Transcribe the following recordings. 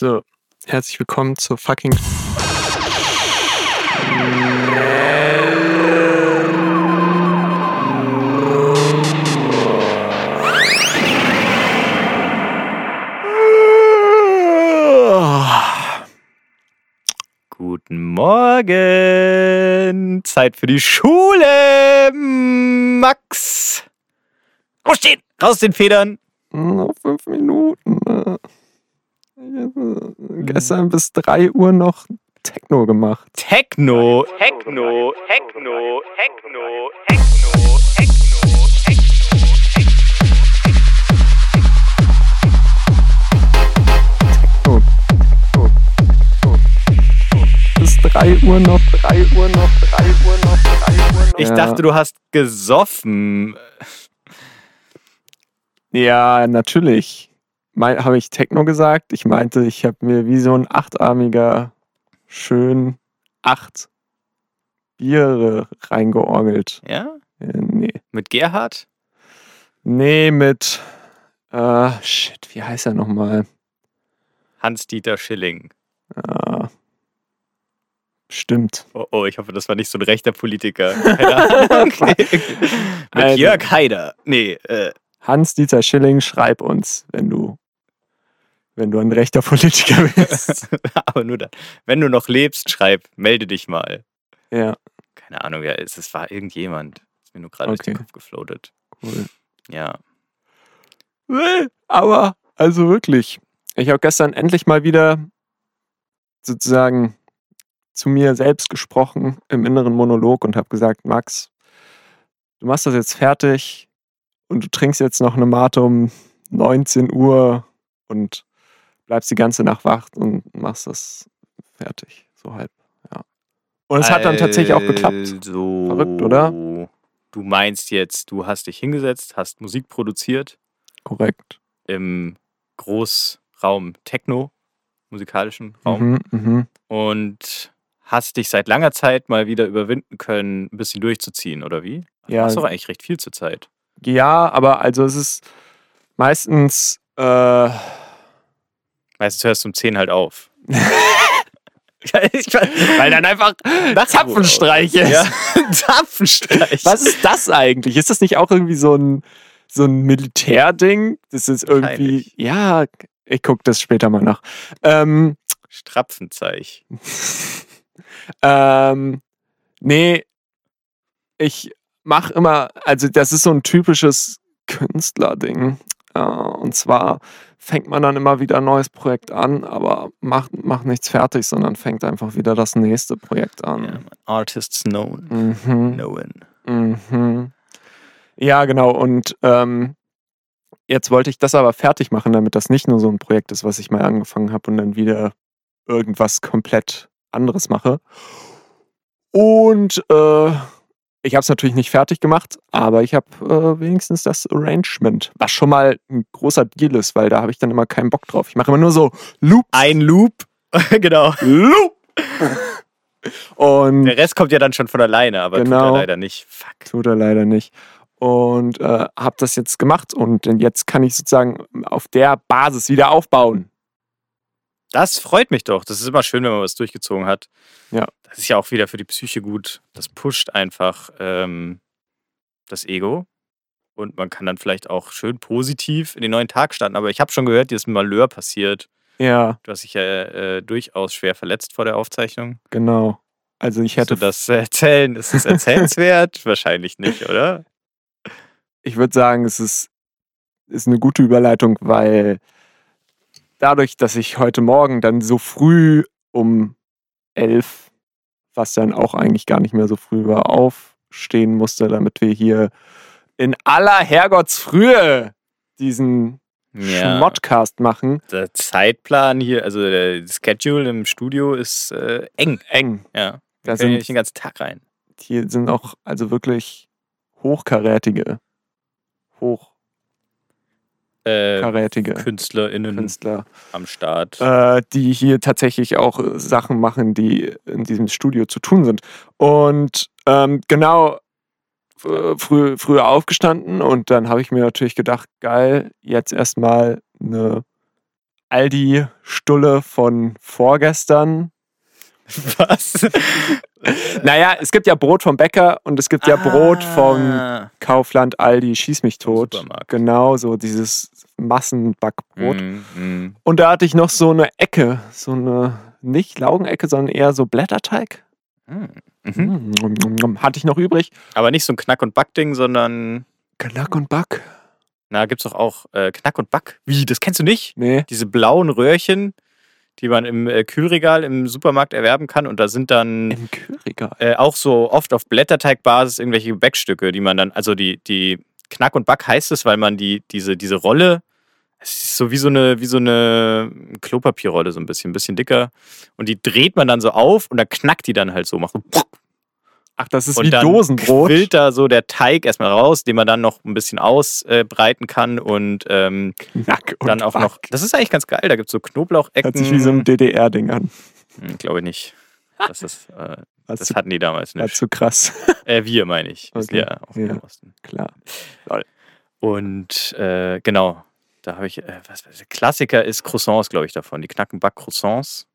So, herzlich willkommen zur fucking. Guten Morgen. Zeit für die Schule, Max. Aufstehen, raus den Federn. Noch fünf Minuten. ne? Ich hab, äh, Gestern bis 3 Uhr noch Techno gemacht. Techno, Techno, Techno, Techno, Techno, Techno. Bis 3 Uhr noch, 3 Uhr noch, 3 Uhr noch, 3 Uhr noch. Ich Ja. dachte, du hast gesoffen. Ja, natürlich. Habe ich Techno gesagt? Ich meinte, ich habe mir wie so ein achtarmiger schön acht Biere reingeorgelt. Ja? Äh, nee. Mit Gerhard? Nee, mit. Äh, shit, wie heißt er nochmal? Hans-Dieter Schilling. Äh, stimmt. Oh, oh, ich hoffe, das war nicht so ein rechter Politiker. Mit Jörg Haider. Nee, äh, Hans-Dieter Schilling, schreib uns, wenn du, wenn du ein rechter Politiker bist. aber nur dann. Wenn du noch lebst, schreib, melde dich mal. ja, Keine Ahnung, wer ist. Es war irgendjemand. Ist mir nur gerade durch den Okay. Kopf gefloatet. cool. Ja. Aber, also wirklich, ich habe gestern endlich mal wieder sozusagen zu mir selbst gesprochen im inneren Monolog und habe gesagt, Max, du machst das jetzt fertig und du trinkst jetzt noch eine Mate um 19 Uhr und bleibst die ganze Nacht wach und machst das fertig, so halb, ja. Und es hat dann tatsächlich auch geklappt. Also, Verrückt, oder? Du meinst jetzt, du hast dich hingesetzt, hast Musik produziert Korrekt. im Großraum Techno, musikalischen Raum, Mhm, mhm. und hast dich seit langer Zeit mal wieder überwinden können, ein bisschen durchzuziehen, oder wie? Du Ja. machst doch eigentlich recht viel zur Zeit. Ja, aber also es ist meistens äh, Meistens hörst du um 10 halt auf. weil dann einfach Zapfenstreiche. Ja, Zapfenstreich. Was ist das eigentlich? Ist das nicht auch irgendwie so ein, so ein Militärding? Das ist irgendwie, Wahrscheinlich. ja, ich gucke das später mal nach. Ähm, Strapfenzeich. ähm, nee, ich mache immer, also das ist so ein typisches Künstlerding. Äh, und zwar fängt man dann immer wieder ein neues Projekt an, aber macht, macht nichts fertig, sondern fängt einfach wieder das nächste Projekt an. man. Artists known. Mhm. Known. Mhm. Ja, genau. Und ähm, jetzt wollte ich das aber fertig machen, damit das nicht nur so ein Projekt ist, was ich mal angefangen habe und dann wieder irgendwas komplett anderes mache. Und äh, ich habe es natürlich nicht fertig gemacht, aber ich habe äh, wenigstens das Arrangement, was schon mal ein großer Deal ist, weil da habe ich dann immer keinen Bock drauf. Ich mache immer nur so Loop, Ein Loop. genau. Loop. Und Der Rest kommt ja dann schon von alleine, aber tut Genau. er leider nicht. Fuck. Tut er leider nicht. Und äh, habe das jetzt gemacht und jetzt kann ich sozusagen auf der Basis wieder aufbauen. Das freut mich doch. Das ist immer schön, wenn man was durchgezogen hat. Ja. Das ist ja auch wieder für die Psyche gut. Das pusht einfach ähm, das Ego. Und man kann dann vielleicht auch schön positiv in den neuen Tag starten. Aber ich habe schon gehört, dir ist ein Malheur passiert. Ja, Du hast dich ja äh, durchaus schwer verletzt vor der Aufzeichnung. genau. Also ich hätte, das erzählen, ist es erzählenswert? Wahrscheinlich nicht, oder? ich würde sagen, es ist, ist eine gute Überleitung, weil dadurch, dass ich heute Morgen dann so früh um elf, was dann auch eigentlich gar nicht mehr so früh war, aufstehen musste, damit wir hier in aller Herrgottsfrühe diesen Schmottcast machen. Der Zeitplan hier, also der Schedule im Studio ist äh, eng. Eng. Ja. Da sind- nicht den ganzen Tag rein. Hier sind auch also wirklich hochkarätige, Äh, hochkarätige KünstlerInnen Künstler, am Start. äh, die hier tatsächlich auch äh, Sachen machen, die in diesem Studio zu tun sind. Und ähm, genau, äh, früh, früher aufgestanden und dann habe ich mir natürlich gedacht, geil, jetzt erstmal eine Aldi-Stulle von vorgestern. Was? Naja, es gibt ja Brot vom Bäcker und es gibt ja Brot vom Ah. Kaufland, Aldi, schieß mich tot. Supermarkt. Genau, so dieses Massenbackbrot. Mm, mm. Und da hatte ich noch so eine Ecke, so eine, nicht Laugenecke, sondern eher so Blätterteig. Mm. Mhm. Mm, Hatte ich noch übrig. Aber nicht so ein Knack- und Back-Ding, sondern. Knack und Back? Na, gibt's doch auch äh, Knack und Back. Wie? Das kennst du nicht? Nee. Diese blauen Röhrchen, die man im äh, Kühlregal im Supermarkt erwerben kann. Und da sind dann Im Kühlregal. äh, auch so oft auf Blätterteigbasis irgendwelche Gebäckstücke, die man dann, also die, die Knack und Back heißt es, weil man die, diese, diese Rolle, es ist so wie so eine, wie so eine Klopapierrolle, so ein bisschen, ein bisschen dicker. Und die dreht man dann so auf und dann knackt die dann halt so, macht so Ach, das ist und wie dann Dosenbrot. quillt da so der Teig erstmal raus, den man dann noch ein bisschen ausbreiten kann und ähm, und dann auch Back. noch. Das ist eigentlich ganz geil. Da gibt es so Knoblauchecken. Hört sich wie so ein DDR-Ding an. Hm, Glaube ich nicht. Das, ist, äh, Das ist hatten die damals zu, war nicht. zu krass. Äh, wir meine ich. Okay. ja auch Ja. im Osten. Klar. Und äh, genau, da habe ich, äh, was, was, Klassiker ist Croissants, glaube ich, davon. Die Knackenback-Croissants.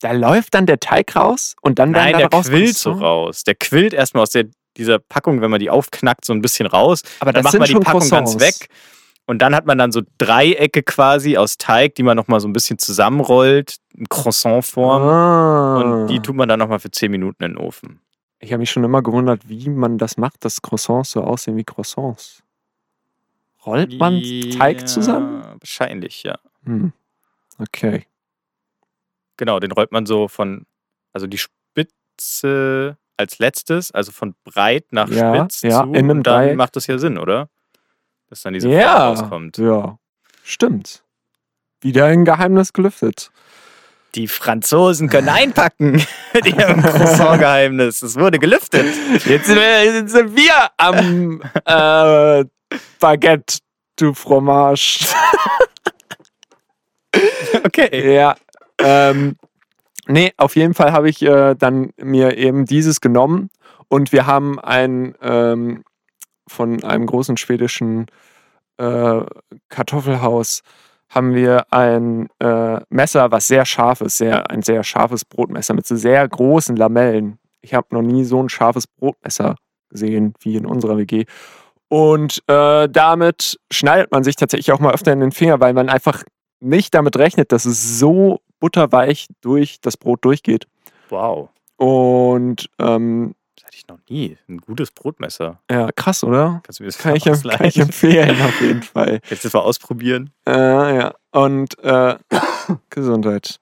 Da läuft dann der Teig raus und dann Nein, werden der daraus quillt so raus. Der quillt erstmal aus der, dieser Packung, wenn man die aufknackt, so ein bisschen raus. Aber dann macht sind man die Packung ganz Croissants. weg. Und dann hat man dann so Dreiecke quasi aus Teig, die man nochmal so ein bisschen zusammenrollt, in Croissant-Form. Ah. Und die tut man dann nochmal für 10 Minuten in den Ofen. Ich habe mich schon immer gewundert, wie man das macht, dass Croissants so aussehen wie Croissants. Rollt man Teig Ja, zusammen? Wahrscheinlich, ja. Hm. Okay. Genau, den rollt man so von, also die Spitze als letztes, also von breit nach Ja, spitz ja, zu. in einem und dann Dreieck. macht das ja Sinn, oder? Dass dann diese Ja, rauskommt. ja, stimmt. Wieder ein Geheimnis gelüftet. Die Franzosen können einpacken mit ihrem Croissant-Geheimnis. Es wurde gelüftet. Jetzt sind wir, jetzt sind wir am äh, Baguette du Fromage. Okay. Ja. Ähm, nee, auf jeden Fall habe ich äh, dann mir eben dieses genommen und wir haben ein ähm, von einem großen schwedischen äh, Kartoffelhaus haben wir ein äh, Messer, was sehr scharf ist, sehr, ein sehr scharfes Brotmesser mit so sehr großen Lamellen. Ich habe noch nie so ein scharfes Brotmesser gesehen wie in unserer WG. Und äh, damit schneidet man sich tatsächlich auch mal öfter in den Finger, weil man einfach nicht damit rechnet, dass es so butterweich durch das Brot durchgeht. Wow. Und ähm, Das hatte ich noch nie. Ein gutes Brotmesser. ja, krass, oder? Kannst du mir das Kann mal ich, kann ich empfehlen, auf jeden Fall. Jetzt das mal ausprobieren. Äh, ja. Und äh, Gesundheit.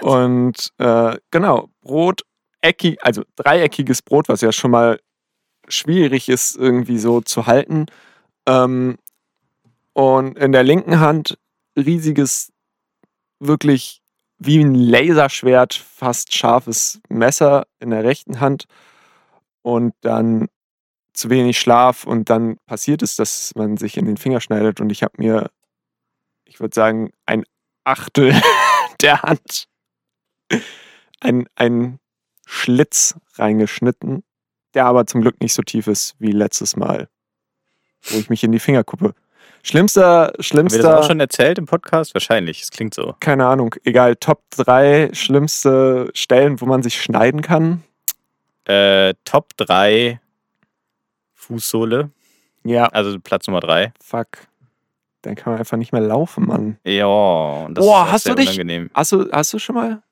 Und äh, genau, Brot, eckig, also dreieckiges Brot, was ja schon mal schwierig ist, irgendwie so zu halten. Ähm, und in der linken Hand riesiges, wirklich wie ein Laserschwert, fast scharfes Messer in der rechten Hand. Und dann zu wenig Schlaf und dann passiert es, dass man sich in den Finger schneidet und ich habe mir, ich würde sagen, ein Achtel der Hand, ein, ein Schlitz reingeschnitten, der aber zum Glück nicht so tief ist wie letztes Mal, wo ich mich in die Finger kuppe. Schlimmster, Haben wir schlimmster, das auch schon erzählt im Podcast? Wahrscheinlich. Es klingt so. keine Ahnung, egal, Top 3 schlimmste Stellen, wo man sich schneiden kann. Äh, Top 3 Fußsohle. Ja, Also Platz Nummer 3. fuck. Dann kann man einfach nicht mehr laufen, Mann. Ja, und das Boah, ist hast sehr du dich- unangenehm. Hast du, hast du schon mal?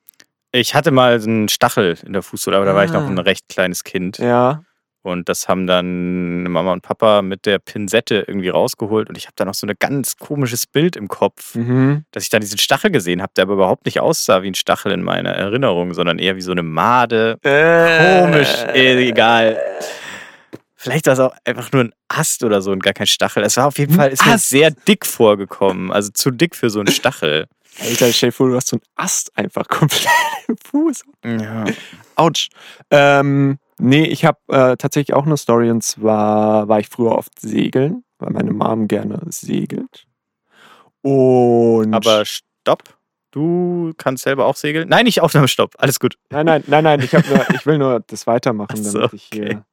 Ich hatte mal einen Stachel in der Fußsohle, aber da war ich noch Ah. ein recht kleines Kind. Ja. Und das haben dann Mama und Papa mit der Pinzette irgendwie rausgeholt. Und ich habe da noch so ein ganz komisches Bild im Kopf, Mhm. dass ich da diesen Stachel gesehen habe, der aber überhaupt nicht aussah wie ein Stachel in meiner Erinnerung, sondern eher wie so eine Made. Komisch, äh, egal. Vielleicht war es auch einfach nur ein Ast oder so und gar kein Stachel. Es war auf jeden Fall ist mir sehr dick vorgekommen. Also zu dick für so einen Stachel. Alter, stell dir vor, du hast so einen Ast einfach komplett im Fuß. Ja. Autsch. Ähm, nee, ich habe äh, tatsächlich auch eine Story und zwar war ich früher oft segeln, weil meine Mom gerne segelt. Und. Aber stopp. Du kannst selber auch segeln? Nein, nicht Aufnahmestopp. Alles gut. Nein, nein, nein, nein, ich, nur, ich will nur das weitermachen, Ach so, damit ich hier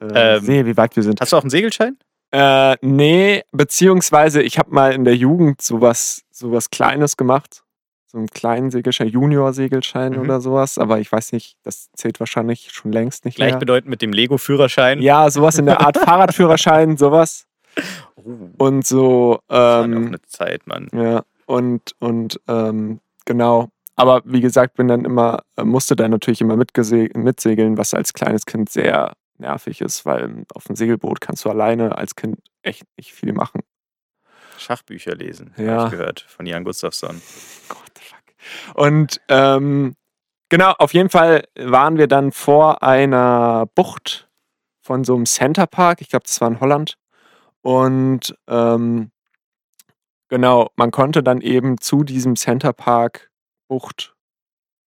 äh, Ähm, sehe, wie weit wir sind. Hast du auch einen Segelschein? Äh, nee, beziehungsweise ich habe mal in der Jugend sowas, sowas Kleines gemacht. So einen kleinen Segelschein, Junior-Segelschein Mhm. oder sowas. Aber ich weiß nicht, das zählt wahrscheinlich schon längst nicht mehr. Gleichbedeutend mit dem Lego-Führerschein. Ja, sowas in der Art Fahrradführerschein, sowas. Oh, Und so, das war auch ähm, eine Zeit, Mann. ja, und, und ähm, genau. Aber wie gesagt, bin dann immer, äh, musste dann natürlich immer mitsegeln, was als kleines Kind sehr nervig ist, weil auf dem Segelboot kannst du alleine als Kind echt nicht viel machen. Schachbücher lesen, Ja. habe ich gehört, von Jan Gustafsson. Fuck. Und ähm, genau, auf jeden Fall waren wir dann vor einer Bucht von so einem Centerpark. Ich glaube, das war in Holland. Und ähm, genau, man konnte dann eben zu diesem Centerpark Bucht,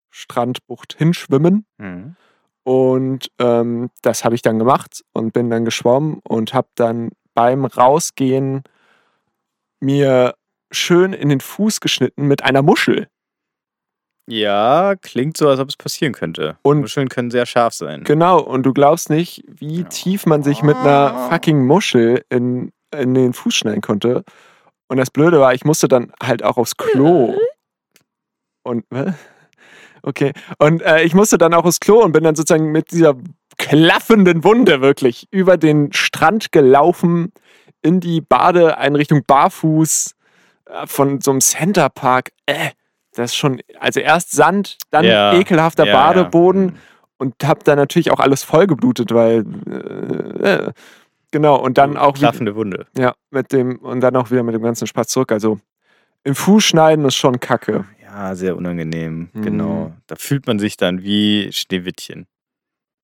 Strandbucht hinschwimmen. Mhm. Und ähm, das habe ich dann gemacht und bin dann geschwommen und habe dann beim Rausgehen mir schön in den Fuß geschnitten mit einer Muschel. Ja, klingt so, als ob es passieren könnte. Und- Muscheln können sehr scharf sein. Genau, und du glaubst nicht, wie Ja. tief man sich mit einer fucking Muschel in, in den Fuß schneiden konnte. Und das Blöde war, ich musste dann halt auch aufs Klo. Und, hä? okay. Und äh, ich musste dann auch aufs Klo und bin dann sozusagen mit dieser klaffenden Wunde wirklich über den Strand gelaufen, in die Badeeinrichtung barfuß äh, von so einem Centerpark. Äh, das ist schon, also erst Sand, dann Ja, ekelhafter Ja, ja. Badeboden Mhm. und hab dann natürlich auch alles vollgeblutet, weil äh, äh, genau und dann auch wieder, Klaffende Wunde. ja mit dem und dann auch wieder mit dem ganzen Spaß zurück. Also im Fuß schneiden ist schon Kacke. Ja, sehr unangenehm. Mhm. Genau. Da fühlt man sich dann wie Schneewittchen.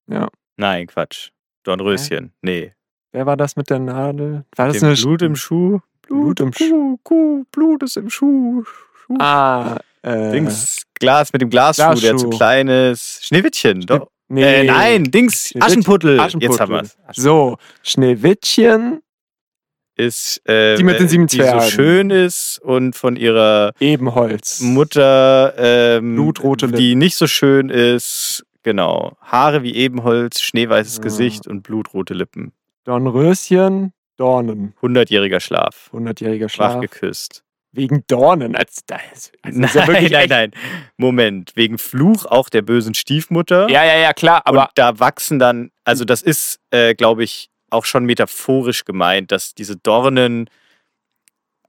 Ja. Nein, Quatsch. Dornröschen. Nee. Wer war das mit der Nadel? War das Dem eine Blut im Schuh. Blut im Kuh, Kuh, Blut ist im Schuh. Schuh. Ah, äh, Dings, Glas mit dem Glasschuh, der zu Glasschuh. klein ist. Schneewittchen. Doch. nee, Äh, nein, Dings, Schneewittchen- Aschenputtel. Jetzt Aschenputtel. haben wir es. So, Schneewittchen, Ist, äh, Die mit den sieben die so Zwergen. schön ist und von ihrer Ebenholz. Mutter, ähm, Blutrote Lippen. die nicht so schön ist. Genau. Haare wie Ebenholz, schneeweißes Ja. Gesicht und blutrote Lippen. Dornröschen, Dornen. Hundertjähriger Schlaf. 100-jähriger Schwach Schlaf. geküsst. Wegen Dornen. Also das nein, ist ja nein, echt- nein. Moment. Wegen Fluch auch der bösen Stiefmutter. Ja, ja, ja, klar, aber und da wachsen dann, also das ist, äh, glaube ich, auch schon metaphorisch gemeint, dass diese Dornen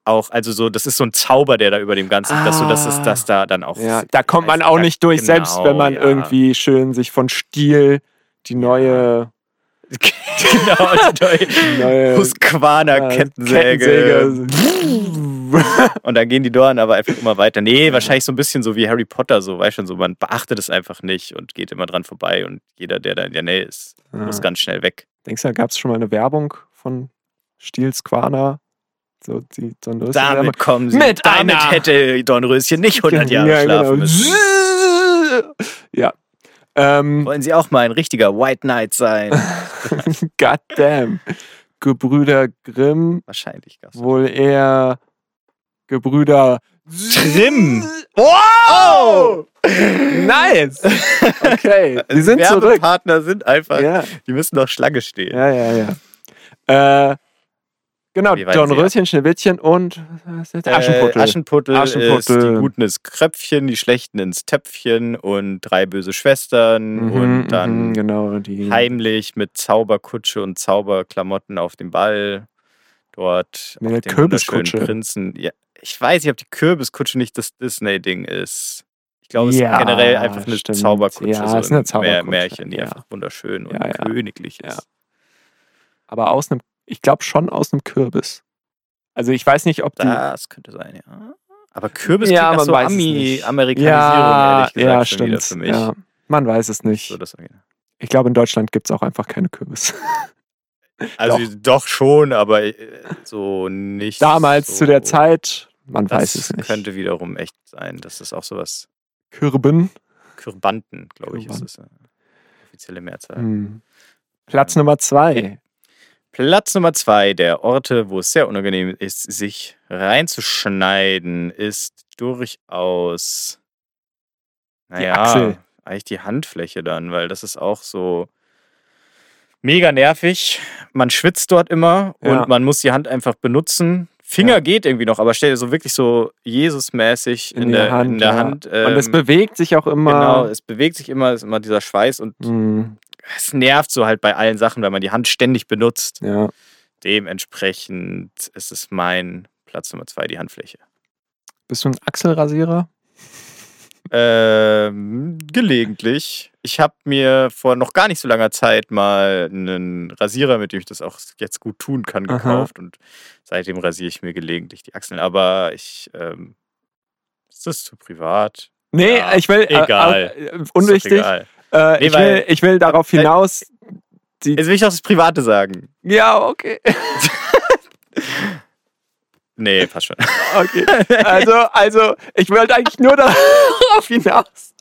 auch, also so, das ist so ein Zauber, der da über dem Ganzen, dass so, dass es Ah. das da dann auch. ja, da kommt man Also, auch nicht durch, selbst genau, wenn man ja. irgendwie schön sich von Stiel die neue, genau, die neue neue Husqvarna äh, Kettensäge. Und dann gehen die Dornen aber einfach immer weiter. Nee, wahrscheinlich so ein bisschen so wie Harry Potter, so, weißt schon, so, man beachtet es einfach nicht und geht immer dran vorbei und jeder, der da in der Nähe ist, muss Ja. ganz schnell weg. Denkst du, da gab es schon mal eine Werbung von Stiels Quana? So, die, eine Damit kommen sie. Mit damit einer- hätte Dornröschen nicht 100 Jahre ja, schlafen genau. müssen. Ja. Ähm, Wollen sie auch mal ein richtiger White Knight sein? goddamn. Gebrüder Grimm, Wahrscheinlich. Wohl eher Gebrüder Grimm. Wow! Nice! Okay, die sind zurück. Werbepartner sind einfach, Ja, die müssen doch Schlange stehen. ja, ja, ja. Äh, genau, sie Dornröschen, Schneewittchen und was ist das? Äh, Aschenputtel. Aschenputtel, ist Aschenputtel. die Guten ins Kröpfchen, die Schlechten ins Töpfchen und drei böse Schwestern Mhm, und dann mhm, genau, die heimlich mit Zauberkutsche und Zauberklamotten auf dem Ball dort auf den Kürbiskutsche. Prinzen. Ja, ich weiß nicht, ob die Kürbiskutsche nicht das Disney-Ding ist. Ich glaube, es Ja, ist generell einfach eine stimmt. Zauberkutsche, Ja, so ist eine Zauberkutsche, Märchen, die ja. einfach wunderschön und Ja, königlich Ja. ist. aber aus einem, ich glaube schon aus einem Kürbis. Also ich weiß nicht, ob die. Das könnte sein, ja. Aber Kürbis Ja, klingt nach so weiß es Ami nicht. Amerikanisierung, ja, ehrlich gesagt, ja, stimmt. für mich. Ja, man weiß es nicht. So. Ich glaube, in Deutschland gibt es auch einfach keine Kürbis. also doch. schon, aber äh, so nicht. Damals so. zu der Zeit, man Das weiß es nicht. könnte wiederum echt sein. Das ist auch sowas. Kürben. Kürbanten, glaube ich, ist es. äh, Offizielle Mehrzahl. Hm. Platz Nummer zwei. Platz Nummer zwei der Orte, wo es sehr unangenehm ist, sich reinzuschneiden, ist durchaus. Naja, eigentlich die Handfläche dann, weil das ist auch so mega nervig. Man schwitzt dort immer Ja. und man muss die Hand einfach benutzen. Finger Ja. geht irgendwie noch, aber stell dir so wirklich so Jesus-mäßig in, In, der Hand. in der ja. Hand. und es ähm, bewegt sich auch immer. Genau, es bewegt sich immer, es ist immer dieser Schweiß und Hm, es nervt so halt bei allen Sachen, weil man die Hand ständig benutzt. ja. Dementsprechend ist es mein Platz Nummer zwei, die Handfläche. Bist du ein Achselrasierer? Ähm, gelegentlich. Ich habe mir vor noch gar nicht so langer Zeit mal einen Rasierer, mit dem ich das auch jetzt gut tun kann, Aha. gekauft und seitdem rasiere ich mir gelegentlich die Achseln. Aber ich, ähm, ist das zu privat? Nee, Ja, ich will. egal. Äh, äh, unwichtig. egal. Äh, Nee, ich, will, weil- ich will darauf hinaus. Die, Jetzt will ich auch das Private sagen. ja, okay. Nee, passt schon. Okay. Also, also ich wollte eigentlich nur darauf hinaus,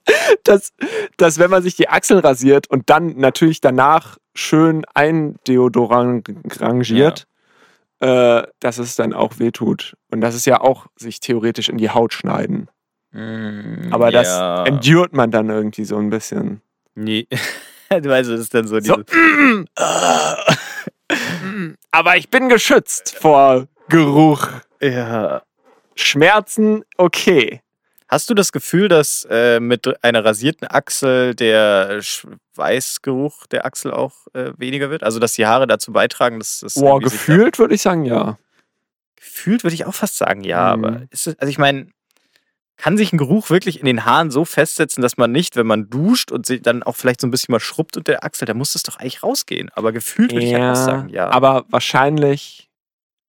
dass, dass wenn man sich die Achseln rasiert und dann natürlich danach schön eindeodorangiert, äh, dass es dann auch wehtut. Und das ist ja auch sich theoretisch in die Haut schneiden. Aber das ja. enduret man dann irgendwie so ein bisschen. Nee. Du weißt, das ist dann so So, dieses. mm, mm, aber ich bin geschützt vor Geruch. Ja. Schmerzen, okay. Hast du das Gefühl, dass äh, mit einer rasierten Achsel der Schweißgeruch der Achsel auch äh, weniger wird? Also, dass die Haare dazu beitragen, dass das. Boah, gefühlt würde ich sagen, ja. Gefühlt würde ich auch fast sagen, ja. Mhm. Aber ist es, also, ich meine, kann sich ein Geruch wirklich in den Haaren so festsetzen, dass man nicht, wenn man duscht und sich dann auch vielleicht so ein bisschen mal schrubbt unter der Achsel, da muss es doch eigentlich rausgehen. Aber gefühlt würde ich halt auch sagen, ja. Aber wahrscheinlich.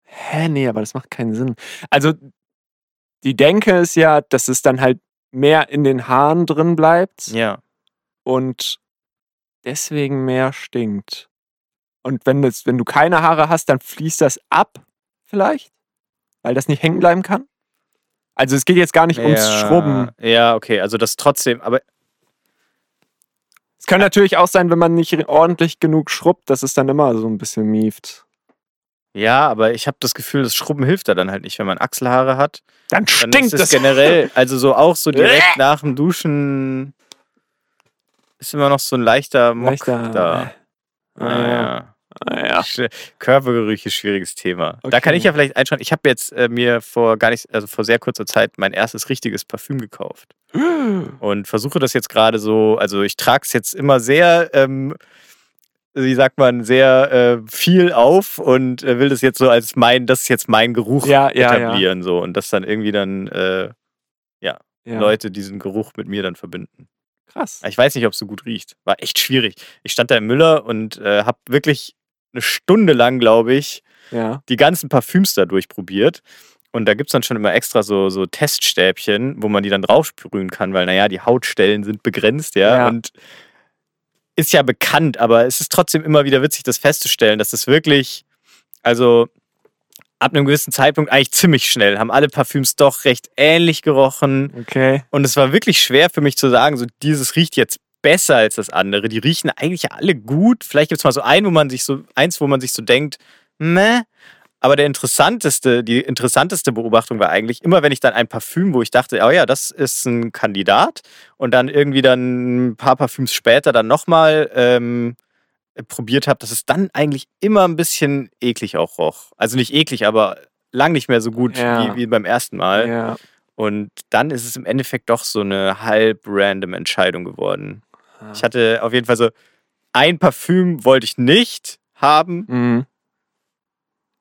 Hä, nee, aber das macht keinen Sinn. Also, die Denke ist ja, dass es dann halt mehr in den Haaren drin bleibt ja. und deswegen mehr stinkt. Und wenn, das, wenn du keine Haare hast, dann fließt das ab, vielleicht? Weil das nicht hängen bleiben kann? Also, es geht jetzt gar nicht ums ja. Schrubben. Ja, okay, also das trotzdem, aber Es kann natürlich auch sein, wenn man nicht ordentlich genug schrubbt, dass es dann immer so ein bisschen mieft. Ja, aber ich habe das Gefühl, das Schrubben hilft da dann halt nicht, wenn man Achselhaare hat. Dann Dann stinkt es generell, also so auch so direkt nach dem Duschen ist immer noch so ein leichter Mock Leichter, da. Ah, Ah, ja. ja. Ah, ja. Sch- Körpergerüche, schwieriges Thema. Da kann Okay. ich ja vielleicht einschauen. Ich habe jetzt äh, mir vor gar nicht, also vor sehr kurzer Zeit mein erstes richtiges Parfüm gekauft und versuche das jetzt gerade so, also ich trage es jetzt immer sehr, ähm, wie sagt man, sehr äh, viel auf und äh, will das jetzt so als mein, das ist jetzt mein Geruch Ja, ja, ja. etablieren so und dass dann irgendwie dann äh, ja. Leute diesen Geruch mit mir dann verbinden. Krass. Ich weiß nicht, ob es so gut riecht. War echt schwierig. Ich stand da im Müller und äh, habe wirklich eine Stunde lang, glaube ich, Ja. die ganzen Parfüms da durchprobiert. Und da gibt es dann schon immer extra so, so Teststäbchen, wo man die dann draufsprühen kann, weil, naja, die Hautstellen sind begrenzt, ja. Ja. Und ist ja bekannt, aber es ist trotzdem immer wieder witzig, das festzustellen, dass das wirklich, also ab einem gewissen Zeitpunkt eigentlich ziemlich schnell, haben alle Parfüms doch recht ähnlich gerochen. Okay. Und es war wirklich schwer für mich zu sagen, so dieses riecht jetzt besser als das andere. Die riechen eigentlich alle gut. Vielleicht gibt es mal so ein, wo man sich so, eins, wo man sich so denkt, meh. Aber der interessanteste, die interessanteste Beobachtung war eigentlich, immer wenn ich dann ein Parfüm, wo ich dachte, oh ja, das ist ein Kandidat, und dann irgendwie dann ein paar Parfüms später dann nochmal ähm, probiert habe, dass es dann eigentlich immer ein bisschen eklig auch roch. Also nicht eklig, aber lang nicht mehr so gut Ja. wie, wie beim ersten Mal. Ja. Und dann ist es im Endeffekt doch so eine halb random Entscheidung geworden. Ich hatte auf jeden Fall so ein Parfüm wollte ich nicht haben. Mhm.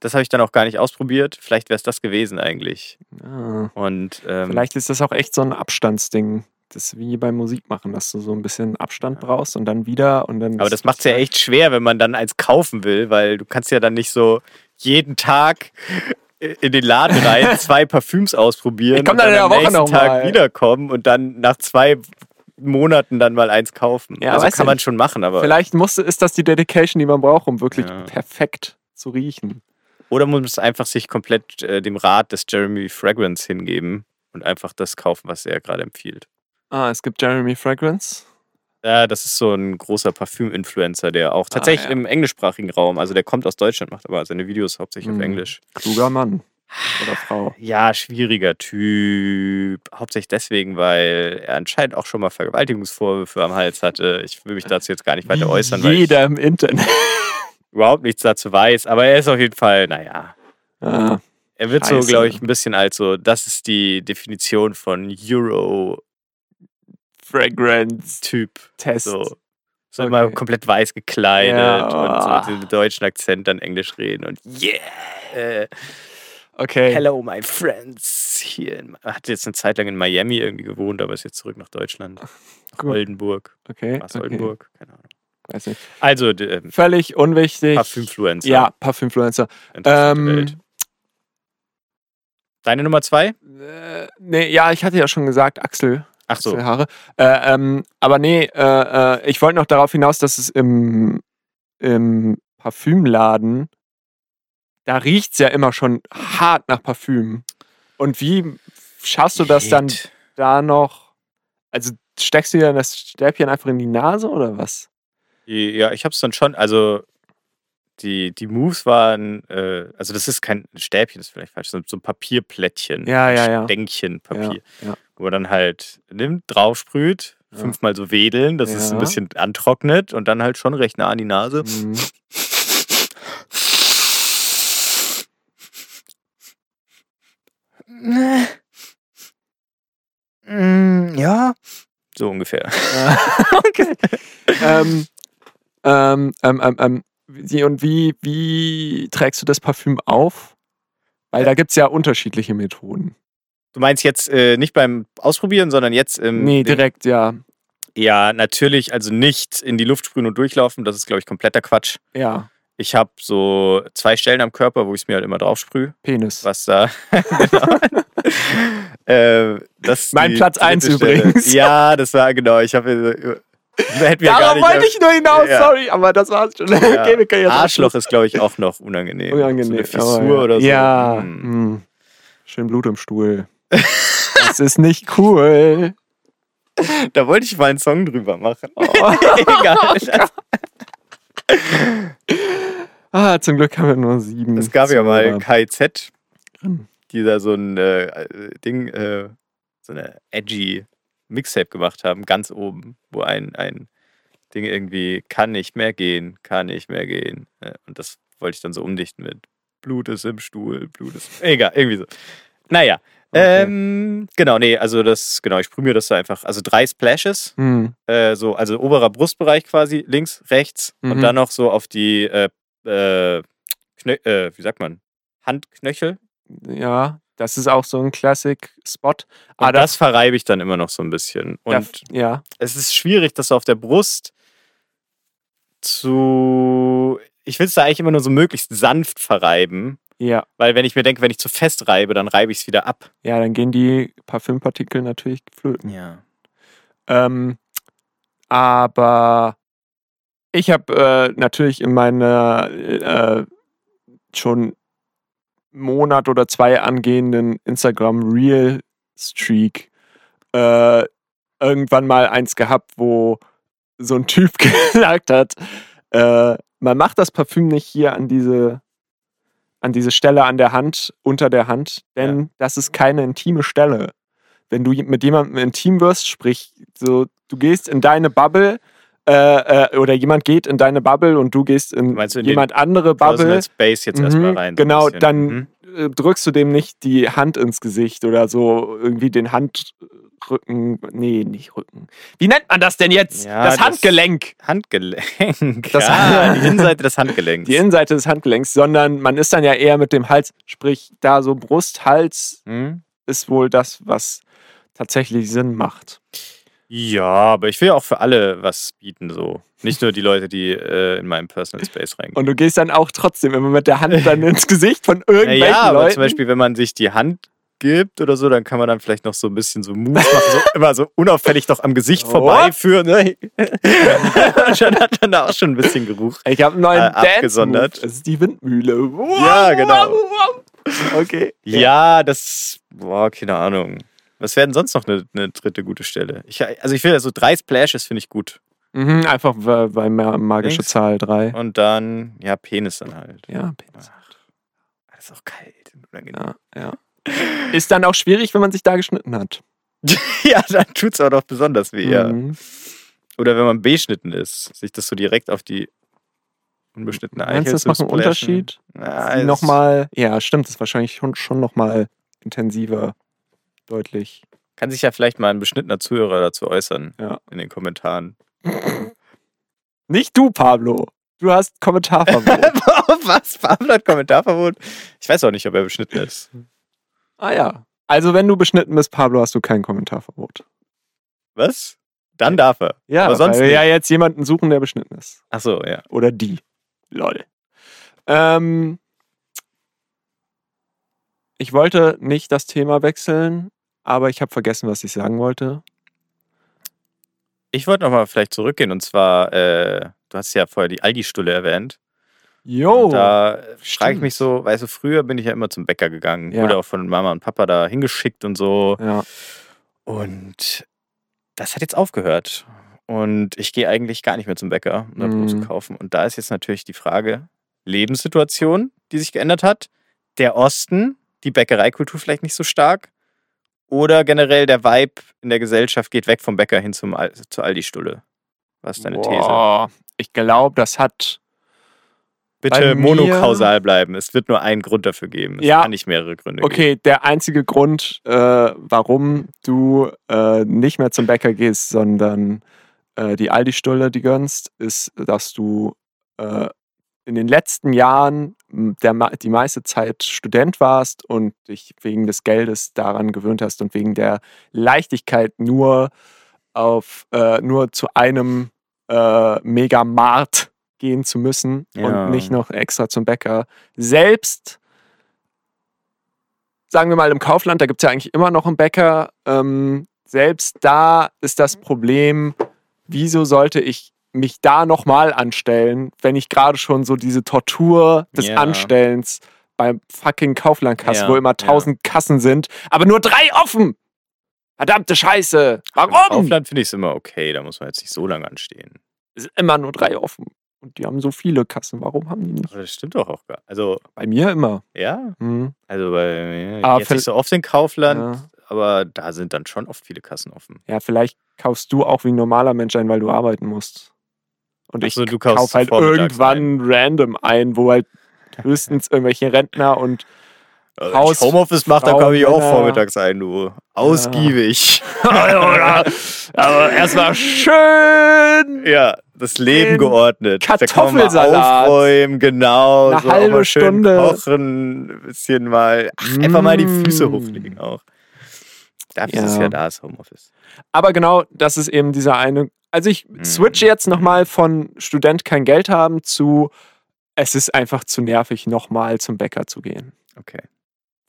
Das habe ich dann auch gar nicht ausprobiert. Vielleicht wäre es das gewesen eigentlich. Ah. Und ähm, Vielleicht ist das auch echt so ein Abstandsding. Das ist wie beim Musikmachen, dass du so ein bisschen Abstand brauchst und dann wieder und dann. aber das macht es ja echt schwer, wenn man dann eins kaufen will, weil du kannst ja dann nicht so jeden Tag in den Laden rein zwei Parfüms ausprobieren Ich komm und dann in der am Woche nächsten noch Tag wiederkommen und dann nach zwei Monaten dann mal eins kaufen. Ja, also kann ja man schon machen, aber Vielleicht musste, ist das die Dedication, die man braucht, um wirklich Ja. perfekt zu riechen. Oder man muss einfach sich komplett äh, dem Rat des Jeremy Fragrance hingeben und einfach das kaufen, was er gerade empfiehlt. Ah, es gibt Jeremy Fragrance. Ja, das ist so ein großer Parfüm-Influencer, der auch tatsächlich Ah, ja. im englischsprachigen Raum, also der kommt aus Deutschland, macht aber seine Videos hauptsächlich Mhm. auf Englisch. Kluger Mann. Oder Frau. Ja, schwieriger Typ. Hauptsächlich deswegen, weil er anscheinend auch schon mal Vergewaltigungsvorwürfe am Hals hatte. Ich will mich dazu jetzt gar nicht weiter äußern, weil ich Jeder im Internet. Überhaupt nichts dazu weiß. Aber er ist auf jeden Fall, naja, Ah, Er wird so, Scheiße. glaube ich, ein bisschen als so, das ist die Definition von Euro-Typ. Fragrance Test. So, so immer Okay. komplett weiß gekleidet Ja, und so oh. mit dem deutschen Akzent dann Englisch reden und yeah, äh, Okay. hello my friends. Hier in, hat jetzt eine Zeit lang in Miami irgendwie gewohnt, aber ist jetzt zurück nach Deutschland. Nach. Oldenburg. Okay. Was okay. Oldenburg? Keine Ahnung. Weiß nicht. Also, ähm, Völlig unwichtig. Parfümfluencer. Ja, Parfümfluencer. Ähm, Welt. Deine Nummer zwei? Äh, nee, ja, ich hatte ja schon gesagt, Axel. Ach so. Axel Haare. Äh, ähm, aber nee, äh, äh, ich wollte noch darauf hinaus, dass es im, im Parfümladen, da riecht es ja immer schon hart nach Parfüm. Und wie schaffst du das dann Shit. da noch? Also steckst du dir dann das Stäbchen einfach in die Nase oder was? Ja, ich hab's dann schon, also die, die Moves waren, äh, also das ist kein Stäbchen, das ist vielleicht falsch, so so ein Papierplättchen. Ja, ja, ja. Stänkchen Papier. Ja. Wo man dann halt nimmt, draufsprüht, Ja. fünfmal so wedeln, dass es ein bisschen antrocknet und dann halt schon recht nah an die Nase. Mhm. Mm, Ja. So ungefähr. okay. ähm, ähm, ähm, ähm, ähm, und wie, wie trägst du das Parfüm auf? Weil da gibt es ja unterschiedliche Methoden. Du meinst jetzt äh, nicht beim Ausprobieren, sondern jetzt im. nee, direkt, ja. Ja, natürlich, also nicht in die Luft sprühen und durchlaufen, das ist, glaube ich, kompletter Quatsch. Ja, Ich habe so zwei Stellen am Körper, wo ich es mir halt immer drauf sprühe. Penis. Was da. genau. äh, das Mein Platz eins dritte Stelle. übrigens. Ja, das war genau. Ich habe. Hätten wir Darauf wollte ich nur hinaus, Ja. sorry, aber das war's schon. Ja. okay, Arschloch ist, glaube ich, auch noch unangenehm. Unangenehm. So eine aber Fissur ja. oder so. Ja, Hm. hm. schön Blut im Stuhl. das ist nicht cool. Da wollte ich mal einen Song drüber machen. Oh. Egal. Ah, zum Glück haben wir nur sieben. Es gab ja mal. KZ, die da so ein äh, Ding, äh, so eine edgy Mixtape gemacht haben, ganz oben, wo ein, ein Ding irgendwie kann nicht mehr gehen, kann nicht mehr gehen. Äh, Und das wollte ich dann so umdichten mit Blut ist im Stuhl, Blut ist. Egal, irgendwie so. Naja. Okay. Ähm, genau, nee, also das, genau, ich sprühe mir das da einfach, also drei Splashes, Hm. äh, so, also oberer Brustbereich quasi, links, rechts und Mhm. dann noch so auf die, äh, äh, äh, wie sagt man, Handknöchel. Ja, das ist auch so ein Classic-Spot. Und Ah, das verreibe ich dann immer noch so ein bisschen. Und darf- ja, es ist schwierig, das so auf der Brust zu. Ich will es da eigentlich immer nur so möglichst sanft verreiben, ja, weil wenn ich mir denke, wenn ich zu fest reibe, dann reibe ich es wieder ab. ja, dann gehen die Parfümpartikel natürlich flöten. Ja. Ähm, aber ich habe äh, natürlich in meiner äh, schon Monat oder zwei angehenden Instagram Real Streak äh, irgendwann mal eins gehabt, wo so ein Typ gesagt hat, äh, man macht das Parfüm nicht hier an diese an diese Stelle an der Hand, unter der Hand, denn das ist keine intime Stelle. Wenn du mit jemandem intim wirst, sprich, so, du gehst in deine Bubble äh, äh, oder jemand geht in deine Bubble und du gehst in in jemand andere Bubble, Space jetzt Mhm, erstmal rein. so genau, bisschen. dann Mhm. äh, drückst du dem nicht die Hand ins Gesicht oder so irgendwie den Handrücken, nee, nicht Rücken. Wie nennt man das denn jetzt? Ja, das das- Handgelenk. Handgelenk. Das- ja, die Innenseite des Handgelenks. Die Innenseite des Handgelenks, sondern man ist dann ja eher mit dem Hals, sprich da so Brust, Hals Hm? ist wohl das, was tatsächlich Sinn macht. Ja, aber ich will ja auch für alle was bieten, so. Nicht nur die Leute, die äh, in meinem Personal Space reingehen. Und du gehst dann auch trotzdem immer mit der Hand dann ins Gesicht von irgendwelchen ja, aber Leuten. zum Beispiel, wenn man sich die Hand gibt oder so, dann kann man dann vielleicht noch so ein bisschen so Moves machen, so immer so unauffällig doch am Gesicht Oh. vorbeiführen. Ne? schon hat dann da auch schon ein bisschen Geruch. ich habe einen neuen äh, abgesondert. Das ist die Windmühle. Wow, Ja, genau. wow, wow. Okay. Ja, das, boah, keine Ahnung. Was wäre denn sonst noch eine, eine dritte gute Stelle? Ich, also ich finde, so drei Splashes finde ich gut. Mhm, einfach weil, weil ma- magische Links. Zahl 3. Und dann, ja, Penis dann halt. Ja, Penis. Das ist auch kalt. und unangenehm. Ja, ja. Ist dann auch schwierig, wenn man sich da geschnitten hat. Ja, dann tut es auch noch besonders weh, ja. Mhm. Oder wenn man beschnitten ist, sich das so direkt auf die unbeschnittene Meinst Eichel du, das macht einen. Unterschied? Ja, es- nochmal, ja, stimmt, das ist wahrscheinlich schon, schon nochmal intensiver, deutlich. Kann sich ja vielleicht mal ein beschnittener Zuhörer dazu äußern Ja. in den Kommentaren. Nicht du, Pablo. Du hast Kommentarverbot. Was? Pablo hat Kommentarverbot? Ich weiß auch nicht, ob er beschnitten ist. ah ja. Also wenn du beschnitten bist, Pablo, hast du kein Kommentarverbot. Was? Dann darf er. Ja, Aber sonst weil wir ja jetzt jemanden suchen, der beschnitten ist. Achso, ja. Oder die. Lol. Ähm, ich wollte nicht das Thema wechseln, aber ich habe vergessen, was ich sagen wollte. Ich wollte nochmal vielleicht zurückgehen und zwar, äh, du hast ja vorher die Aldi-Stulle erwähnt. Jo. Und da frage ich mich so, weißt du, früher bin ich ja immer zum Bäcker gegangen. Ja. Wurde auch von Mama und Papa da hingeschickt und so. ja. Und das hat jetzt aufgehört. Und ich gehe eigentlich gar nicht mehr zum Bäcker, um da Brot zu Mhm. kaufen. Und da ist jetzt natürlich die Frage, Lebenssituation, die sich geändert hat. Der Osten, die Bäckereikultur vielleicht nicht so stark. Oder generell der Vibe in der Gesellschaft geht weg vom Bäcker hin zum Al zur Aldi-Stulle. Was ist deine These? Boah, Ich glaube, das hat. Bitte monokausal bleiben. Es wird nur einen Grund dafür geben. Es Ja. kann nicht mehrere Gründe geben. Okay, der einzige Grund, äh, warum du äh, nicht mehr zum Bäcker gehst, sondern äh, die Aldi-Stulle die gönnst, ist, dass du äh, in den letzten Jahren der, die meiste Zeit Student warst und dich wegen des Geldes daran gewöhnt hast und wegen der Leichtigkeit nur auf äh, nur zu einem äh, Megamarkt gehen zu müssen Ja. und nicht noch extra zum Bäcker. Selbst sagen wir mal im Kaufland, da gibt es ja eigentlich immer noch einen Bäcker. Ähm, selbst da ist das Problem, wieso sollte ich mich da nochmal anstellen, wenn ich gerade schon so diese Tortur des Ja. Anstellens beim fucking Kauflandkasse, Ja, wo immer ja. tausend Kassen sind, aber nur drei offen. Verdammte Scheiße. Im Warum? Kaufland finde ich es immer okay. Da muss man jetzt nicht so lange anstehen. Es sind immer nur drei offen. Und die haben so viele Kassen. Warum haben die nicht? Aber das stimmt doch auch gar Also, Bei mir immer. ja. Hm. Also bei mir Aber jetzt nicht so oft in Kaufland, Ja. aber da sind dann schon oft viele Kassen offen. ja, vielleicht kaufst du auch wie ein normaler Mensch ein, weil du arbeiten musst. Und Ach ich kauf halt irgendwann random ein, wo halt höchstens irgendwelche Rentner und Also Haus- Homeoffice mache, dann komme ich auch vormittags ein, du. Ausgiebig. aber erstmal schön Ja, das Leben geordnet. Da Kartoffelsalat. Aufräumen, genau. Eine so halbe Stunde. Kochen, ein bisschen mal. Ach, einfach mal die Füße Mm. hochlegen auch. Dafür ist es Ja. ja da, das Homeoffice. Aber genau, das ist eben dieser eine. Also ich Mhm. switche jetzt nochmal von Student kein Geld haben zu es ist einfach zu nervig, nochmal zum Bäcker zu gehen. Okay.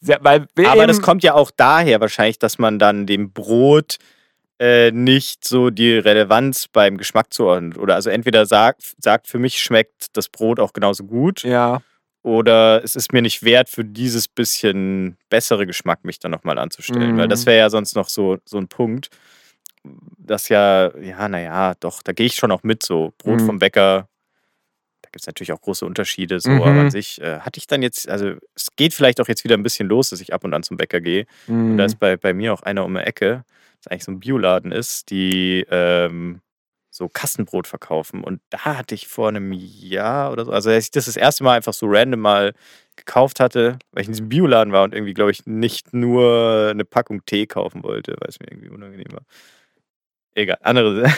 Sehr, weil Aber das kommt ja auch daher wahrscheinlich, dass man dann dem Brot äh, nicht so die Relevanz beim Geschmack zuordnet. Oder also entweder sagt, sagt, für mich schmeckt das Brot auch genauso gut ja, oder es ist mir nicht wert, für dieses bisschen bessere Geschmack mich dann nochmal anzustellen. Mhm. Weil das wäre ja sonst noch so, so ein Punkt, das ja, ja, naja, doch, da gehe ich schon auch mit, so Brot Mhm. vom Bäcker. Da gibt es natürlich auch große Unterschiede, so, Mhm. aber an sich äh, hatte ich dann jetzt, also es geht vielleicht auch jetzt wieder ein bisschen los, dass ich ab und an zum Bäcker gehe. Und da Mhm. ist bei, bei mir auch einer um die Ecke, das eigentlich so ein Bioladen ist, die ähm, so Kassenbrot verkaufen. Und da hatte ich vor einem Jahr oder so, also als ich das das erste Mal einfach so random mal gekauft hatte, weil ich in diesem Bioladen war und irgendwie, glaube ich, nicht nur eine Packung Tee kaufen wollte, weil es mir irgendwie unangenehm war. Egal, andere.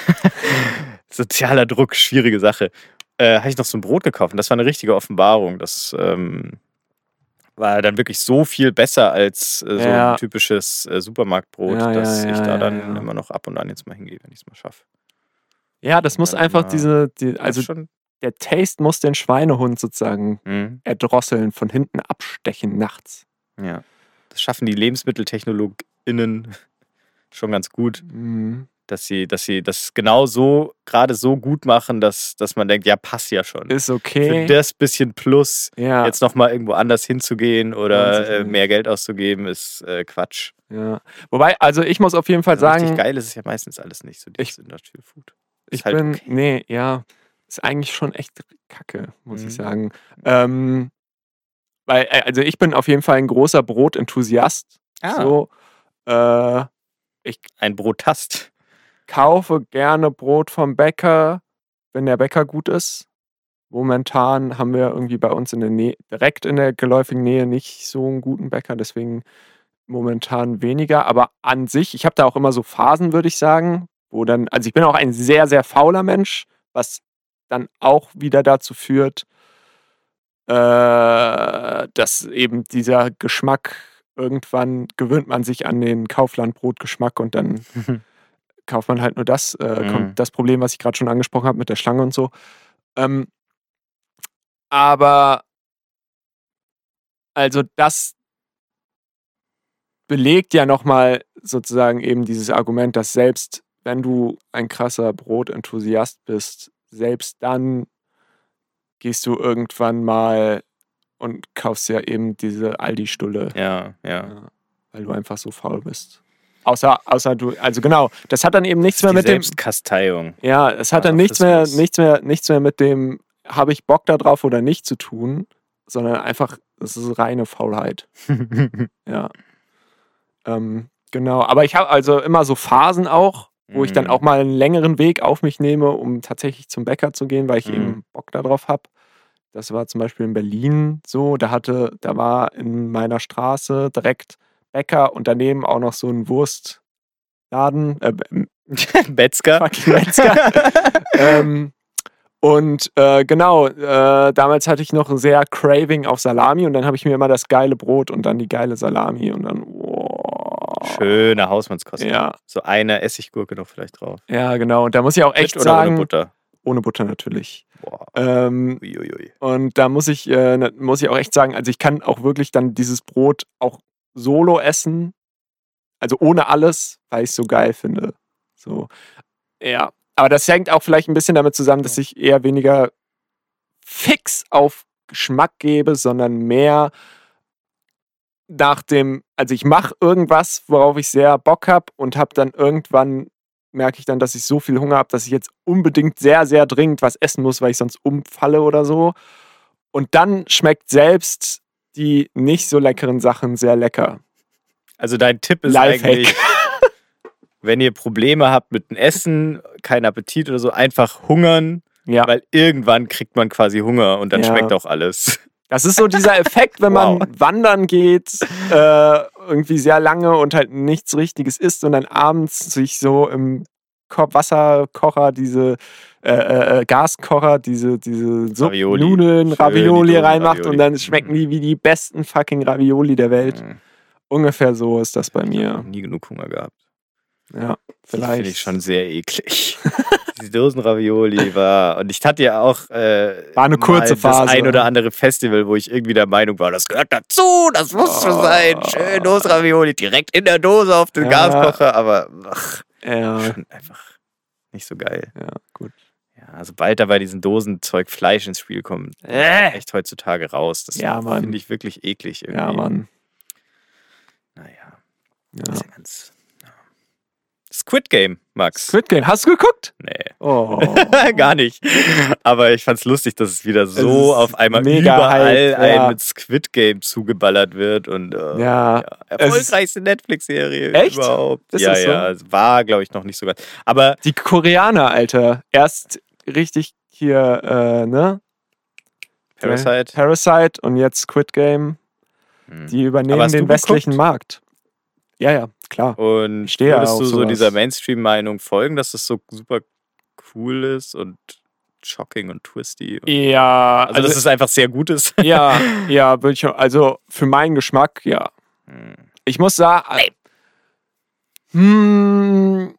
Sozialer Druck, schwierige Sache. Äh, habe ich noch so ein Brot gekauft und das war eine richtige Offenbarung. Das ähm, war dann wirklich so viel besser als äh, so Ja. ein typisches äh, Supermarktbrot, Ja, ja, dass ich ja, da ja, dann immer noch ab und an jetzt mal hingehe, wenn ich es mal schaffe. ja, das muss einfach diese, die, also der Taste muss den Schweinehund sozusagen Mhm, erdrosseln, von hinten abstechen nachts. ja. Das schaffen die LebensmitteltechnologInnen schon ganz gut. Mhm. Dass sie, dass sie das genau so, gerade so gut machen, dass, dass man denkt, ja, passt ja schon. Ist Für okay. das bisschen Plus ja, jetzt nochmal irgendwo anders hinzugehen oder ich äh, mehr Geld auszugeben, ist äh, Quatsch. ja. Wobei, also ich muss auf jeden Fall Also richtig sagen, geil ist es ja meistens alles nicht, so dieses Industrial Food. Ist ich halt bin, okay. nee, ja, ist eigentlich schon echt kacke, muss Mhm. ich sagen. Ähm, weil, äh, also ich bin auf jeden Fall ein großer Brotenthusiast. Ah. So, äh, Ein Brottast. Kaufe gerne Brot vom Bäcker, wenn der Bäcker gut ist. Momentan haben wir irgendwie bei uns in der Nähe, direkt in der geläufigen Nähe nicht so einen guten Bäcker, deswegen momentan weniger. Aber an sich, ich habe da auch immer so Phasen, würde ich sagen, wo dann, also ich bin auch ein sehr, sehr fauler Mensch, was dann auch wieder dazu führt, äh, dass eben dieser Geschmack irgendwann gewöhnt man sich an den Kauflandbrotgeschmack und dann kauft man halt nur das. Äh, Mhm. kommt das Problem, was ich gerade schon angesprochen habe mit der Schlange und so. Ähm, aber also das belegt ja nochmal sozusagen eben dieses Argument, dass selbst wenn du ein krasser Brotenthusiast bist, selbst dann gehst du irgendwann mal und kaufst ja eben diese Aldi-Stulle, Ja, ja. ja, weil du einfach so faul bist. Außer, außer du, also genau, das hat dann eben nichts mehr mit dem, Selbstkasteiung. ja, es hat dann nichts mehr, nichts mehr, nichts mehr mit dem, habe ich Bock darauf oder nicht zu tun, sondern einfach, es ist reine Faulheit. Ja. Ähm, genau, aber ich habe also immer so Phasen auch, wo ich dann Mhm. auch mal einen längeren Weg auf mich nehme, um tatsächlich zum Bäcker zu gehen, weil ich Mhm. eben Bock darauf habe. Das war zum Beispiel in Berlin so. Da hatte, da war in meiner Straße direkt Bäcker und daneben auch noch so ein Wurstladen, äh, Metzger. Fucking Metzger. ähm, und äh, genau, äh, damals hatte ich noch ein sehr Craving auf Salami und dann habe ich mir immer das geile Brot und dann die geile Salami und dann, wow. Schöne Hausmannskost. Ja, So eine Essiggurke noch vielleicht drauf. ja, genau. Und da muss ich auch echt Mit oder sagen, ohne Butter? ohne Butter natürlich. Boah. Ähm, Uiuiui. und da muss ich, äh, muss ich auch echt sagen, also ich kann auch wirklich dann dieses Brot auch solo essen, also ohne alles, weil ich es so geil finde. So, ja. Aber das hängt auch vielleicht ein bisschen damit zusammen, dass ich eher weniger fix auf Geschmack gebe, sondern mehr nach dem, also ich mache irgendwas, worauf ich sehr Bock habe und habe dann irgendwann merke ich dann, dass ich so viel Hunger habe, dass ich jetzt unbedingt sehr, sehr dringend was essen muss, weil ich sonst umfalle oder so. Und dann schmeckt selbst die nicht so leckeren Sachen sehr lecker. Also dein Tipp ist Lifehack. eigentlich, wenn ihr Probleme habt mit dem Essen, kein Appetit oder so, einfach hungern, Ja. weil irgendwann kriegt man quasi Hunger und dann Ja. schmeckt auch alles. Das ist so dieser Effekt, wenn man Wow. wandern geht, äh, irgendwie sehr lange und halt nichts Richtiges isst und dann abends sich so im Ko Wasserkocher diese äh, äh, äh, Gaskocher, diese, diese Ravioli. Nudeln, Ravioli reinmacht Ravioli. und dann schmecken die wie die besten fucking Ravioli der Welt. Mhm. Ungefähr so ist das bei Ich hab mir. nie genug Hunger gehabt. Ja, Finde vielleicht. ich schon sehr eklig. Die Dosenravioli war. Und ich hatte ja auch. Äh, War eine kurze Phase. Das ein oder andere Festival, wo ich irgendwie der Meinung war, das gehört dazu, das muss so Oh. sein. Schön Dosenravioli, direkt in der Dose auf den Ja. Gaskocher, aber ach, Ja, schon einfach nicht so geil. ja, gut. Ja, sobald da bei diesen Dosenzeug Fleisch ins Spiel kommt, Äh. echt heutzutage raus. Das Ja, finde ich wirklich eklig irgendwie. Ja, Mann. Naja, Ja. ist ja ganz. Ja. Squid Game, Max. Squid Game, hast du geguckt? Nee. Oh. Gar nicht. Aber ich fand's lustig, dass es wieder so ist auf einmal mega überall ein ja. mit Squid Game zugeballert wird und äh, Ja, es ist- erfolgreichste Netflix-Serie Echt? überhaupt. Ist ja, das so? ja, es war, glaube ich, noch nicht so ganz. Aber Die Koreaner, Alter. Erst richtig hier, äh, ne? Parasite. Parasite und jetzt Squid Game. Hm. Die übernehmen den westlichen geguckt? Markt. Ja, ja, klar. Und ja würdest auf du so dieser Mainstream-Meinung folgen, dass das so super cool ist und shocking und twisty? Und Ja, also, dass es einfach sehr gut ist. ja, ja, würde ich schon. Also für meinen Geschmack, ja. Hm. Ich muss sagen. Hm,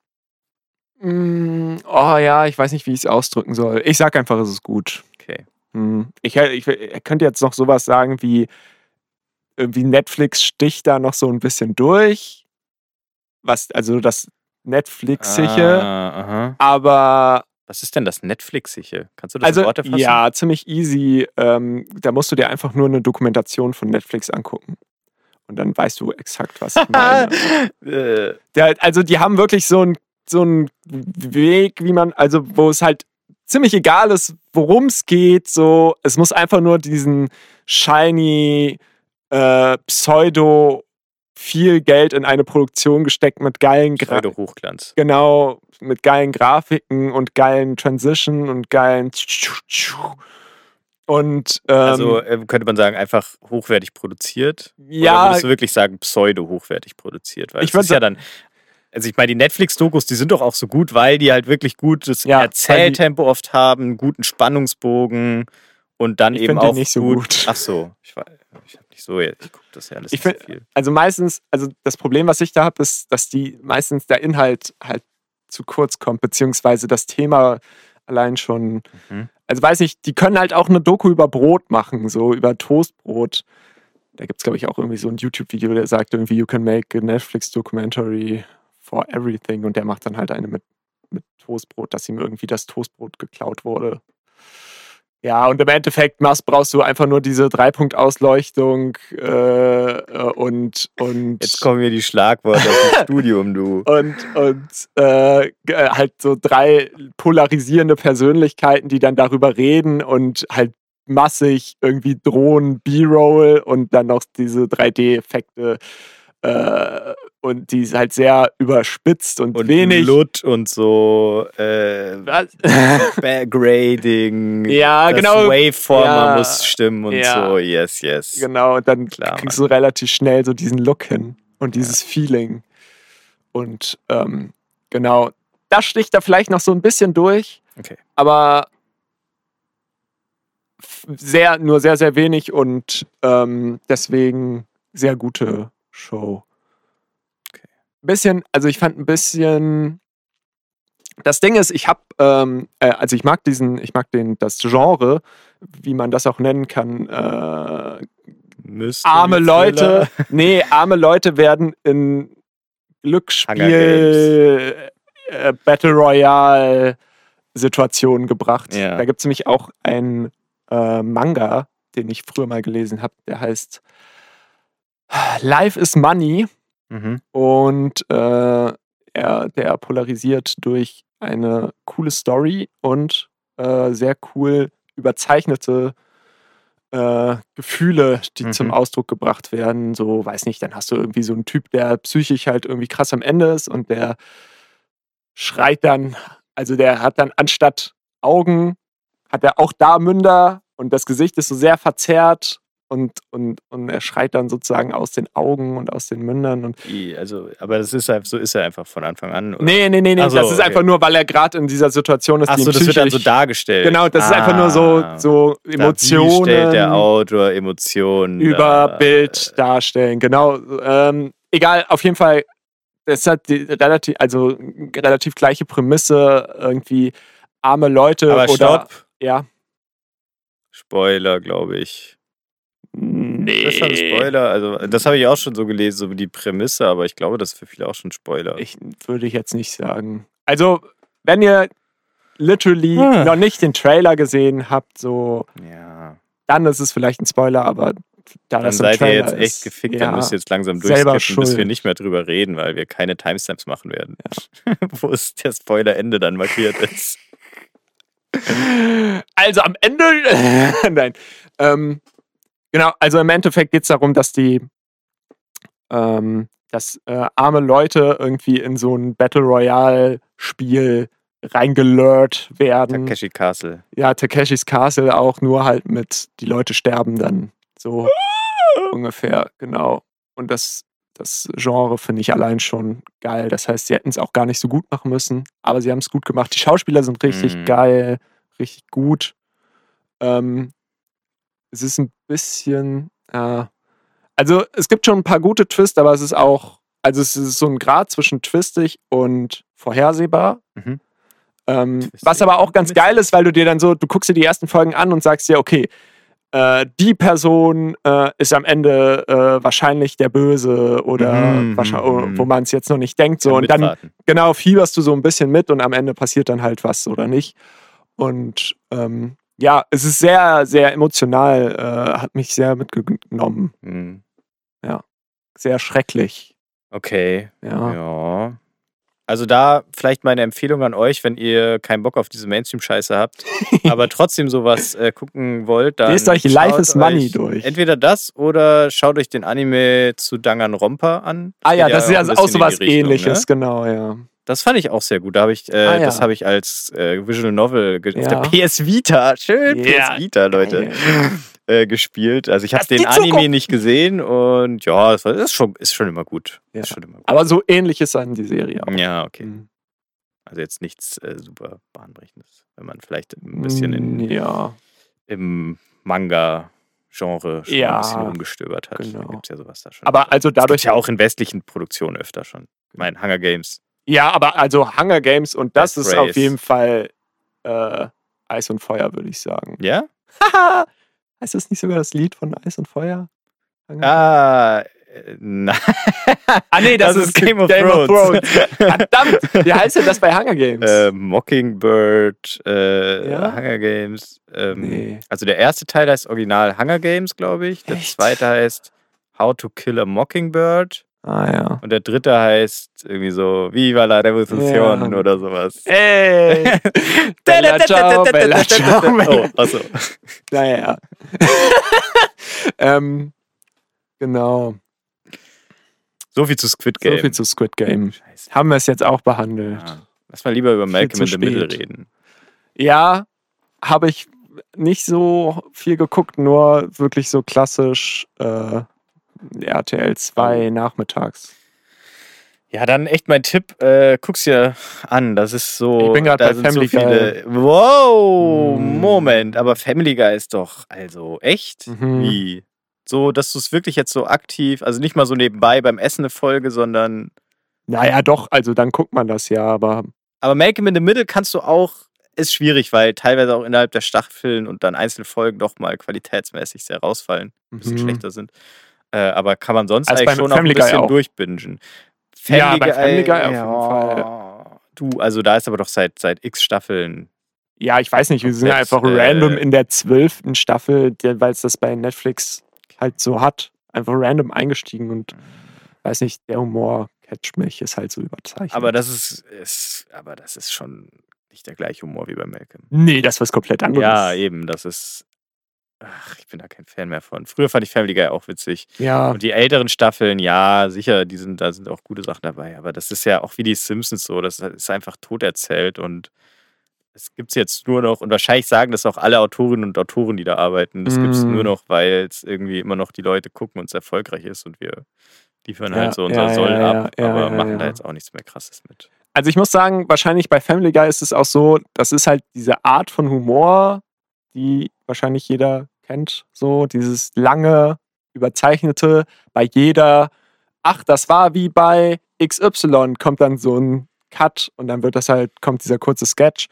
hm, oh ja, ich weiß nicht, wie ich es ausdrücken soll. Ich sag einfach, es ist gut. Okay. Hm. Ich, ich, ich könnte jetzt noch sowas sagen wie, irgendwie Netflix sticht da noch so ein bisschen durch. Was, also das Netflixige, Ah, aber Was ist denn das Netflixige? Kannst du das in also Worte fassen? ja, ziemlich easy. Ähm, da musst du dir einfach nur eine Dokumentation von Netflix angucken. Und dann weißt du exakt, was ich meine. Äh, Der, also die haben wirklich so einen so einen Weg, wie man, also wo es halt ziemlich egal ist, worum es geht. So, es muss einfach nur diesen shiny äh, Pseudo viel Geld in eine Produktion gesteckt mit geilen Gra Pseudo-Hochglanz. genau mit geilen Grafiken und geilen Transition und geilen Und ähm, Also äh, könnte man sagen, einfach hochwertig produziert. Oder ja, würdest du wirklich sagen, pseudo-hochwertig produziert? Weil Ich würd ist ja dann. Also ich meine, die Netflix-Dokus, die sind doch auch so gut, weil die halt wirklich gutes Ja, Erzähltempo oft haben, guten Spannungsbogen und dann eben auch nicht so gut. gut. Ach so, ich, ich nicht so, ich gucke das ja alles Ich nicht find- viel. also meistens, also das Problem, was ich da habe, ist, dass die meistens der Inhalt halt zu kurz kommt, beziehungsweise das Thema allein schon. Mhm. Also weiß ich, die können halt auch eine Doku über Brot machen, so über Toastbrot. Da gibt es, glaube ich, auch irgendwie so ein YouTube-Video, der sagt irgendwie, you can make a Netflix-Documentary for everything. Und der macht dann halt eine mit, mit Toastbrot, dass ihm irgendwie das Toastbrot geklaut wurde. Ja, und im Endeffekt machst, brauchst du einfach nur diese Dreipunktausleuchtung äh, äh, und, und, Jetzt kommen mir die Schlagworte aus dem Studium, du. und, und äh, äh, halt so drei polarisierende Persönlichkeiten, die dann darüber reden und halt massig irgendwie drohen, B-Roll und dann noch diese 3D-Effekte äh, und die ist halt sehr überspitzt und, Und wenig. Lut und so äh? Grading. Ja, das genau. Waveformer Ja, muss stimmen und ja. so. Yes, yes. Genau, und dann Klar, kriegst du relativ schnell so diesen Look hin und dieses Feeling. Und ähm, genau, das sticht da vielleicht noch so ein bisschen durch, Okay. aber sehr, nur sehr, sehr wenig und ähm, deswegen sehr gute Show. Bisschen, also ich fand ein bisschen. Das Ding ist, ich habe, ähm, äh, also ich mag diesen, ich mag den, das Genre, wie man das auch nennen kann, äh, Mystery arme. Leute, nee, arme Leute werden in Glücksspiel, äh, Battle Royale Situationen gebracht. Ja. Da gibt es nämlich auch einen äh, Manga, den ich früher mal gelesen habe, der heißt Life is Money Mhm. und äh, er, der polarisiert durch eine coole Story und äh, sehr cool überzeichnete äh, Gefühle, die Mhm. zum Ausdruck gebracht werden. So, weiß nicht, dann hast du irgendwie so einen Typ, der psychisch halt irgendwie krass am Ende ist und der schreit dann, also der hat dann anstatt Augen, hat er auch da Münder und das Gesicht ist so sehr verzerrt und, und, und er schreit dann sozusagen aus den Augen und aus den Mündern und Also, aber das ist halt, so ist er einfach von Anfang an. Oder? Nee, nee, nee, nee. So, das ist okay. einfach nur, weil er gerade in dieser Situation ist. Ach die so, ihn das wird dann so dargestellt. Genau, das ist einfach nur so, Ah. so Da- Emotionen stellt der Autor Emotionen über dar? Bild darstellen. Genau. Ähm, egal, auf jeden Fall. Es hat die relativ, also relativ gleiche Prämisse, irgendwie arme Leute Aber oder. stopp. Ja. Spoiler, glaube ich. Nee. Das ist schon ein Spoiler. Also, das habe ich auch schon so gelesen, so wie die Prämisse, aber ich glaube, das ist für viele auch schon Spoiler. Ich würde ich jetzt nicht sagen. Also, wenn ihr literally Ah. noch nicht den Trailer gesehen habt, so, ja. dann ist es vielleicht ein Spoiler, aber da Dann seid ihr jetzt echt ist, gefickt, ja. dann müsst ihr jetzt langsam durchskippen, bis wir nicht mehr drüber reden, weil wir keine Timestamps machen werden. Wo es der Spoilerende dann markiert ist. Also am Ende. Nein. Ähm, genau, also im Endeffekt geht es darum, dass die ähm, dass äh, arme Leute irgendwie in so ein Battle Royale-Spiel reingelurrt werden. Takeshi Castle. Ja, Takeshis Castle auch, nur halt mit die Leute sterben dann. So ungefähr, genau. Und das, das Genre finde ich allein schon geil. Das heißt, sie hätten es auch gar nicht so gut machen müssen, aber sie haben es gut gemacht. Die Schauspieler sind richtig Mhm. geil, richtig gut. Ähm, es ist ein bisschen, äh, also es gibt schon ein paar gute Twists, aber es ist auch, also es ist so ein Grad zwischen twistig und vorhersehbar. Mhm. Ähm, Twistig was aber auch ganz geil ist, weil du dir dann so, du guckst dir die ersten Folgen an und sagst dir, okay, äh, die Person äh, ist am Ende äh, wahrscheinlich der Böse oder Mhm, wahrscheinlich, mhm. wo man es jetzt noch nicht denkt. So. Und dann genau fieberst du so ein bisschen mit und am Ende passiert dann halt was oder nicht. Und ähm, ja, es ist sehr, sehr emotional, äh, hat mich sehr mitgenommen. Mhm. Sehr schrecklich. Okay. Ja. Ja. Also da vielleicht meine Empfehlung an euch, wenn ihr keinen Bock auf diese Mainstream-Scheiße habt, aber trotzdem sowas äh, gucken wollt, dann Lest euch Life is Money durch. Entweder das oder schaut euch den Anime zu Danganronpa an. Ah ja, das ist ja auch sowas Richtung, ähnliches, Ne? genau, ja. Das fand ich auch sehr gut. Da habe ich, äh, Ah, ja. das habe ich als äh, Visual Novel Ja. auf der PS Vita, schön Ja, PS Vita, Leute, äh, gespielt. Also ich habe Das den Anime Zukunft. nicht gesehen und ja, das war- das ist schon, ist schon immer gut. Ja. Ist schon immer gut. Aber so ähnlich ist dann die Serie auch. Ja, okay. Mhm. Also jetzt nichts äh, super bahnbrechendes, wenn man vielleicht ein bisschen in, Ja, im Manga-Genre schon Ja, ein bisschen umgestöbert hat. genau. Da gibt es ja sowas da schon. aber also das dadurch gibt's ja auch in westlichen Produktionen öfter schon. Ich meine, Hunger Games. Ja, aber also Hunger Games und das Death ist auf Race. jeden Fall äh, Eis und Feuer, würde ich sagen. Ja? Haha! heißt das nicht sogar das Lied von Eis und Feuer? Hunger Ah, äh, nein. Ah, nee, das, ist Game of Thrones. Verdammt! Wie heißt denn das bei Hunger Games? äh, Mockingbird, äh, Ja? Hunger Games. Ähm, Nee. Also der erste Teil heißt original Hunger Games, glaube ich. Der Echt? zweite heißt How to Kill a Mockingbird. Ah ja. Und der dritte heißt irgendwie so Viva la Revolution Ja. oder sowas. Ey! Bella ciao, Bella ciao. Oh, achso. Naja. ähm, genau. So viel zu Squid Game. So viel zu Squid Game. Scheiße. Haben wir es jetzt auch behandelt. Ja. Lass mal lieber über Malcolm in the Middle reden. Ja, habe ich nicht so viel geguckt, nur wirklich so klassisch äh, RTL 2 nachmittags. Ja, dann echt mein Tipp, äh, guck's dir an. Das ist so. Ich bin grad da bei Family so viele. Wow, Mm. Moment, aber Family Guy ist doch, also echt? Mhm. Wie? So, dass du es wirklich jetzt so aktiv, also nicht mal so nebenbei beim Essen eine Folge, sondern. Naja, doch, also dann guckt man das ja, aber Aber Malcolm in the Middle kannst du auch, ist schwierig, weil teilweise auch innerhalb der Staffeln und dann einzelne Folgen doch mal qualitätsmäßig sehr rausfallen, ein bisschen Mhm. schlechter sind. Äh, aber kann man sonst Also eigentlich schon auch ein Family bisschen durchbingen. Ja, bei Family Guy auf jeden Fall. Du, also da ist aber doch seit, seit x Staffeln. ja, ich weiß nicht, wir sind Komplett, einfach äh, random in der zwölften Staffel, weil es das bei Netflix halt so hat, einfach random eingestiegen und weiß nicht, der Humor catcht mich, ist halt so überzeichnet. Aber das ist, ist, aber das ist schon nicht der gleiche Humor wie bei Malcolm. nee, das was komplett anderes. Ja, eben, das ist. Ach, ich bin da kein Fan mehr von. Früher fand ich Family Guy auch witzig. Ja, Und die älteren Staffeln, ja, sicher, die sind, da sind auch gute Sachen dabei. Aber das ist ja auch wie die Simpsons so. Das ist einfach tot erzählt und es gibt es jetzt nur noch, und wahrscheinlich sagen das auch alle Autorinnen und Autoren, die da arbeiten. Das gibt es Mm. nur noch, weil es irgendwie immer noch die Leute gucken und es erfolgreich ist und wir liefern Ja, halt so unser ja, Soll ja, ab, aber machen da jetzt auch nichts mehr krasses mit. Also ich muss sagen, wahrscheinlich bei Family Guy ist es auch so, das ist halt diese Art von Humor, die wahrscheinlich jeder kennt. So dieses lange, überzeichnete, bei jeder, ach, das war wie bei XY, kommt dann so ein Cut und dann wird das halt, kommt dieser kurze Sketch.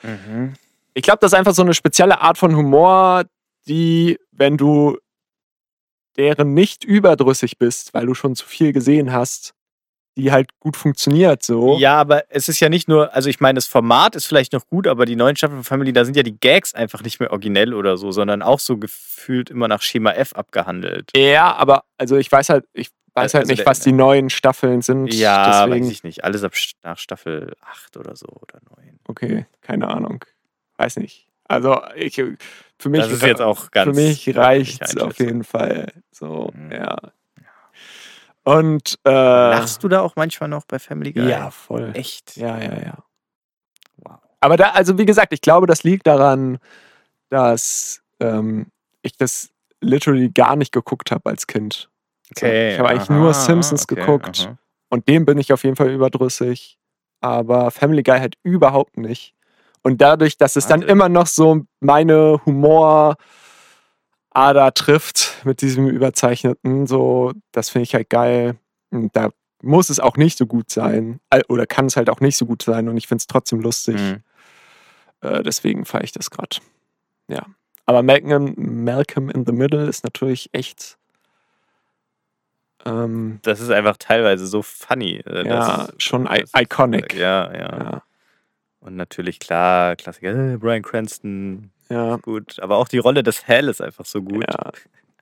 Ich glaube, das ist einfach so eine spezielle Art von Humor, die, wenn du deren nicht überdrüssig bist, weil du schon zu viel gesehen hast, die halt gut funktioniert so. Ja, aber es ist ja nicht nur, also ich meine, das Format ist vielleicht noch gut, aber die neuen Staffeln von Family, da sind ja die Gags einfach nicht mehr originell oder so, sondern auch so gefühlt immer nach Schema F abgehandelt. Ja, aber also ich weiß halt, ich weiß halt Also nicht, der- was die neuen Staffeln sind. Ja, deswegen, weiß ich nicht. Alles ab nach Staffel 8 oder so oder 9. Okay, keine Ahnung. Weiß nicht. Also ich, für mich, Das ist jetzt auch ganz. für mich reicht es auf jeden Fall. So, Mhm. ja. Und äh, Lachst du da auch manchmal noch bei Family Guy? Ja, voll. Echt? Ja, ja, ja. Wow. Aber da, also wie gesagt, ich glaube, das liegt daran, dass ähm, ich das literally gar nicht geguckt habe als Kind. So, ich habe eigentlich nur Simpsons okay, geguckt aha. und dem bin ich auf jeden Fall überdrüssig. Aber Family Guy halt überhaupt nicht. Und dadurch, dass es dann immer noch so meine Humorader trifft mit diesem Überzeichneten, so, das finde ich halt geil. Und da muss es auch nicht so gut sein. Äh, Oder kann es halt auch nicht so gut sein. Und ich finde es trotzdem lustig. Mhm. Äh, deswegen feiere ich das gerade. Ja. Aber Malcolm, Malcolm in the Middle ist natürlich echt. Ähm, Das ist einfach teilweise so funny. äh, ja, das- schon i das- iconic. Ja, ja, Ja, Und natürlich, klar, Klassiker, Brian Cranston, ja, gut. Aber auch die Rolle des Hell ist einfach so gut. ja.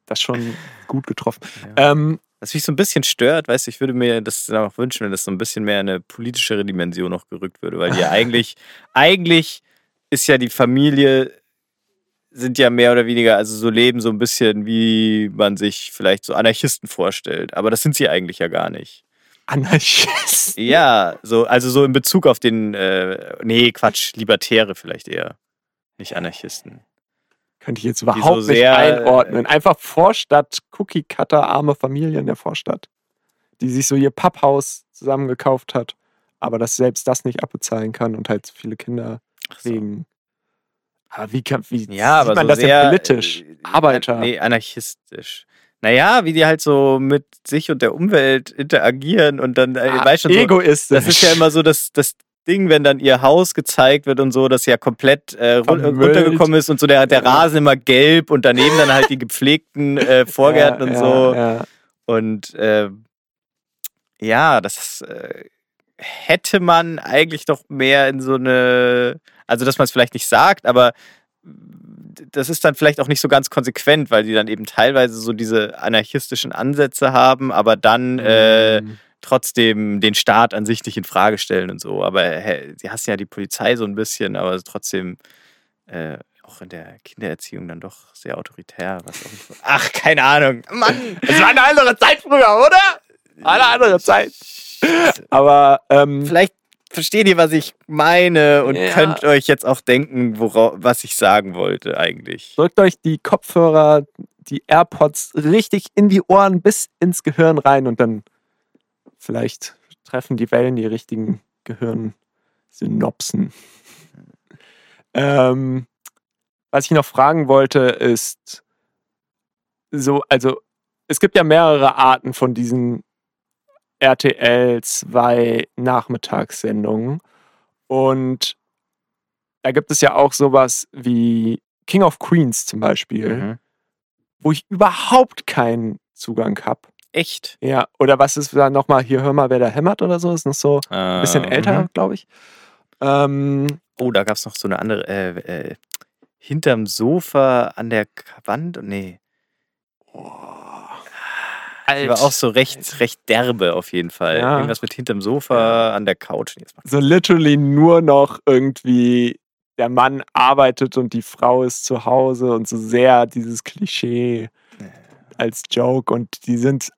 Das schon gut getroffen. Ja. Ähm, Was mich so ein bisschen stört, weißt du, ich würde mir das auch wünschen, wenn das so ein bisschen mehr in eine politischere Dimension noch gerückt würde, weil die ja eigentlich, eigentlich ist ja die Familie, sind ja mehr oder weniger, also so leben so ein bisschen, wie man sich vielleicht so Anarchisten vorstellt. Aber das sind sie eigentlich ja gar nicht. Anarchist. Ja, so, also so in Bezug auf den, äh, nee, Quatsch, Libertäre vielleicht eher. Nicht Anarchisten. Könnte ich jetzt so überhaupt nicht sehr, einordnen. Einfach Vorstadt, Cookie-Cutter, arme Familie in der Vorstadt. Die sich so ihr Papphaus zusammengekauft hat, aber das selbst das nicht abbezahlen kann und halt so viele Kinder Ach so. wegen. Aber wie, kann, wie Ja, sieht aber man so das sehr, denn politisch? äh, Arbeiter. Nee, anarchistisch. Naja, wie die halt so mit sich und der Umwelt interagieren und dann, äh, Ah, weißt schon, so, egoistisch. das ist ja immer so das, das Ding, wenn dann ihr Haus gezeigt wird und so, das ja komplett äh, runtergekommen ist und so der, der Ja. Rasen immer gelb und daneben dann halt die gepflegten äh, Vorgärten ja, und so. Ja. Und äh, ja, das äh, hätte man eigentlich doch mehr in so eine, also dass man es vielleicht nicht sagt, aber das ist dann vielleicht auch nicht so ganz konsequent, weil die dann eben teilweise so diese anarchistischen Ansätze haben, aber dann Mhm. Trotzdem den Staat an sich nicht in Frage stellen und so. Aber hä, sie hassen ja die Polizei so ein bisschen, aber trotzdem äh, auch in der Kindererziehung dann doch sehr autoritär. Was auch nicht, ach, keine Ahnung. Mann! Es war eine andere Zeit früher, oder? Eine andere Zeit. Aber ähm, Vielleicht versteht ihr, was ich meine und Ja. könnt euch jetzt auch denken, was ich sagen wollte eigentlich. drückt euch die Kopfhörer, die AirPods richtig in die Ohren bis ins Gehirn rein und dann vielleicht treffen die Wellen die richtigen Gehirnsynopsen. Ähm, was ich noch fragen wollte, ist so, also es gibt ja mehrere Arten von diesen RTL 2 Nachmittagssendungen und da gibt es ja auch sowas wie King of Queens zum Beispiel, Mhm. wo ich überhaupt keinen Zugang habe. Echt? Ja, oder was ist da nochmal hier, hör mal, wer da hämmert oder so? Ist noch so ein bisschen Äh, älter, mhm. glaube ich. Ähm, Oh, da gab es noch so eine andere. Äh, äh, hinterm Sofa an der Wand. Nee. Die war auch so recht, recht derbe auf jeden Fall. Ja. Irgendwas mit hinterm Sofa an der Couch. So literally nur noch irgendwie der Mann arbeitet und die Frau ist zu Hause und so sehr dieses Klischee als Joke und die sind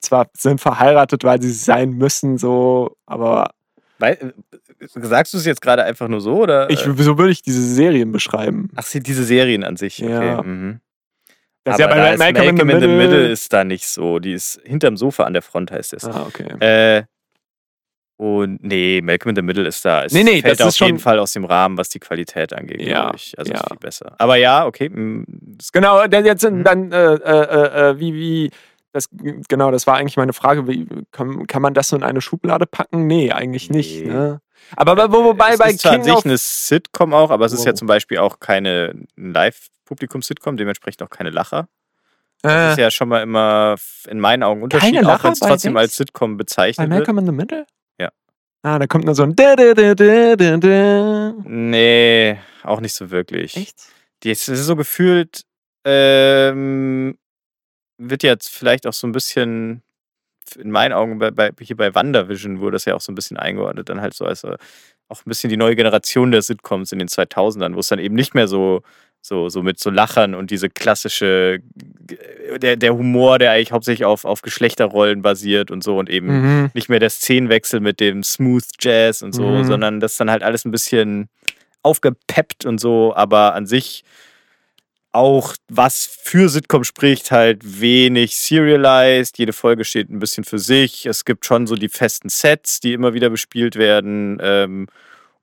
zwar sind verheiratet, weil sie sein müssen, so, aber Weil, äh, sagst du es jetzt gerade einfach nur so? Oder? ich, äh, so würde ich diese Serien beschreiben. Ach, sie- diese Serien an sich. Okay. Ja. Mhm. Das Aber ist ja da bei ist Malcolm, Malcolm in the Middle. ist da nicht so. Die ist hinterm Sofa an der Front, heißt es. Ah, okay. Äh, und nee, Malcolm in the Middle ist da. Es Nee, nee, fällt das auf ist jeden Fall aus dem Rahmen, was die Qualität angeht, Ja, glaube ich. Also ja. ist viel besser. Aber ja, okay. mm, Genau, dann jetzt Mhm. dann äh, äh, äh, wie wie das genau, das war eigentlich meine Frage, wie kann, kann man das so in eine Schublade packen? Nee, eigentlich nicht, Nee. ne? Aber bei- wo, wobei es bei ist zwar an King sich eine Sitcom auch, aber es ist ja Wow. zum Beispiel auch keine Live-Publikum-Sitcom, dementsprechend auch keine Lacher. Das äh, ist ja schon mal immer in meinen Augen Unterschied, Keine auch wenn es bei trotzdem als Sitcom bei bezeichnet wird. Malcolm in the Middle? Ja. Ah, da kommt nur so ein. Nee, auch nicht so wirklich. Echt? Es ist so gefühlt, ähm, wird jetzt vielleicht auch so ein bisschen, in meinen Augen, bei, bei, hier bei WandaVision wurde das ja auch so ein bisschen eingeordnet, dann halt so als äh, auch ein bisschen die neue Generation der Sitcoms in den 2000ern, wo es dann eben nicht mehr so, so, so mit so Lachern und diese klassische, der, der Humor, der eigentlich hauptsächlich auf, auf Geschlechterrollen basiert und so und eben Mhm. nicht mehr der Szenenwechsel mit dem Smooth Jazz und so, Mhm. sondern das dann halt alles ein bisschen aufgepeppt und so, aber an sich auch was für Sitcom spricht, halt wenig serialized. Jede Folge steht ein bisschen für sich. Es gibt schon so die festen Sets, die immer wieder bespielt werden. Ähm,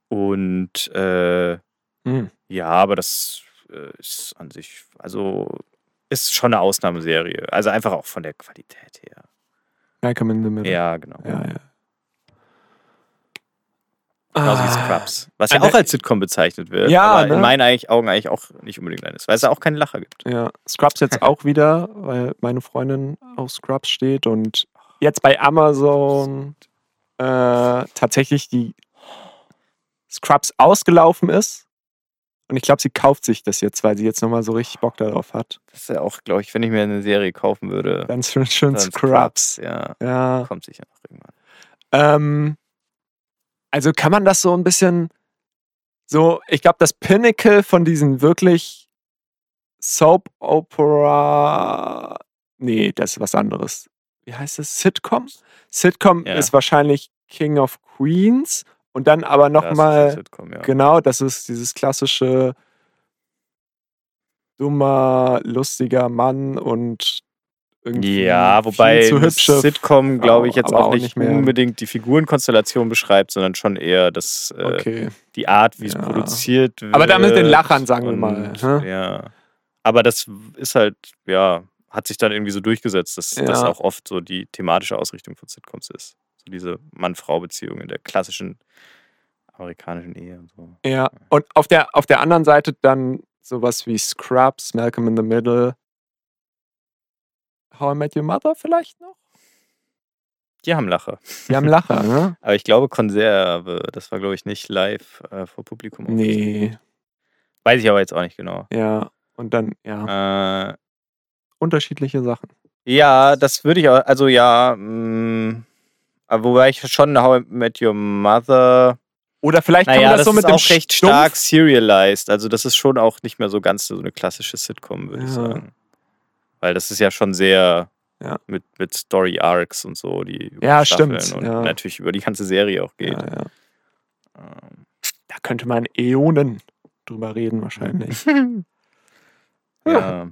und äh, Mhm. ja, aber das äh, ist an sich, also ist schon eine Ausnahmeserie. Also einfach auch von der Qualität her. Malcolm in the Middle. Ja, genau. Ja, ja. Genauso wie Ah. Scrubs. Was ja auch als Sitcom bezeichnet wird. Ja, aber ne? in meinen eigentlich, Augen eigentlich auch nicht unbedingt eines, weil es da auch keine Lacher gibt. Ja, Scrubs jetzt auch wieder, weil meine Freundin auf Scrubs steht und jetzt bei Amazon äh, tatsächlich die Scrubs ausgelaufen ist. Und ich glaube, sie kauft sich das jetzt, weil sie jetzt nochmal so richtig Bock darauf hat. Das ist ja auch, glaube ich, wenn ich mir eine Serie kaufen würde. Ganz schön, schön dann Scrubs. Ja, Ja. kommt sicher noch irgendwann. Ähm, also kann man das so ein bisschen so, ich glaube, das Pinnacle von diesen wirklich Soap Opera. Nee, das ist was anderes. wie heißt es? Sitcom? Sitcom Ja. ist wahrscheinlich King of Queens und dann aber Das nochmal, ja. genau, das ist dieses klassische dummer, lustiger Mann und irgendwie Ja, wobei Sitcom, glaube ich, jetzt auch nicht, mehr. unbedingt die Figurenkonstellation beschreibt, sondern schon eher das, äh, Okay. die Art, wie es Ja. produziert wird. Aber da mit den Lachern, sagen wir mal? Ja. Aber das ist halt, ja, hat sich dann irgendwie so durchgesetzt, dass das Ja. auch oft so die thematische Ausrichtung von Sitcoms ist. So diese Mann-Frau-Beziehung in der klassischen amerikanischen Ehe und so. Ja, und auf der, auf der anderen Seite dann sowas wie Scrubs, Malcolm in the Middle, How I Met Your Mother vielleicht noch? Die haben Lacher. Die haben Lacher, ne? Aber ich glaube, Konserve, das war, glaube ich, nicht live äh, vor Publikum. Nee, Weiß ich aber jetzt auch nicht genau. ja. Und dann, ja, Äh, unterschiedliche Sachen. ja, das würde ich auch, also ja, mh, aber wobei ich schon How I Met Your Mother, Oder vielleicht kann naja, man das, das, so mit ist dem auch recht Stumpf- stark serialized. Also das ist schon auch nicht mehr so ganz so eine klassische Sitcom, würde ich Ja. sagen. Weil das ist ja schon sehr Ja. mit, mit Story Arcs und so, die Ja, Staffeln stimmt, und ja. natürlich über die ganze Serie auch geht. Ja, ja. Ähm, Da könnte man Äonen drüber reden, wahrscheinlich. ja.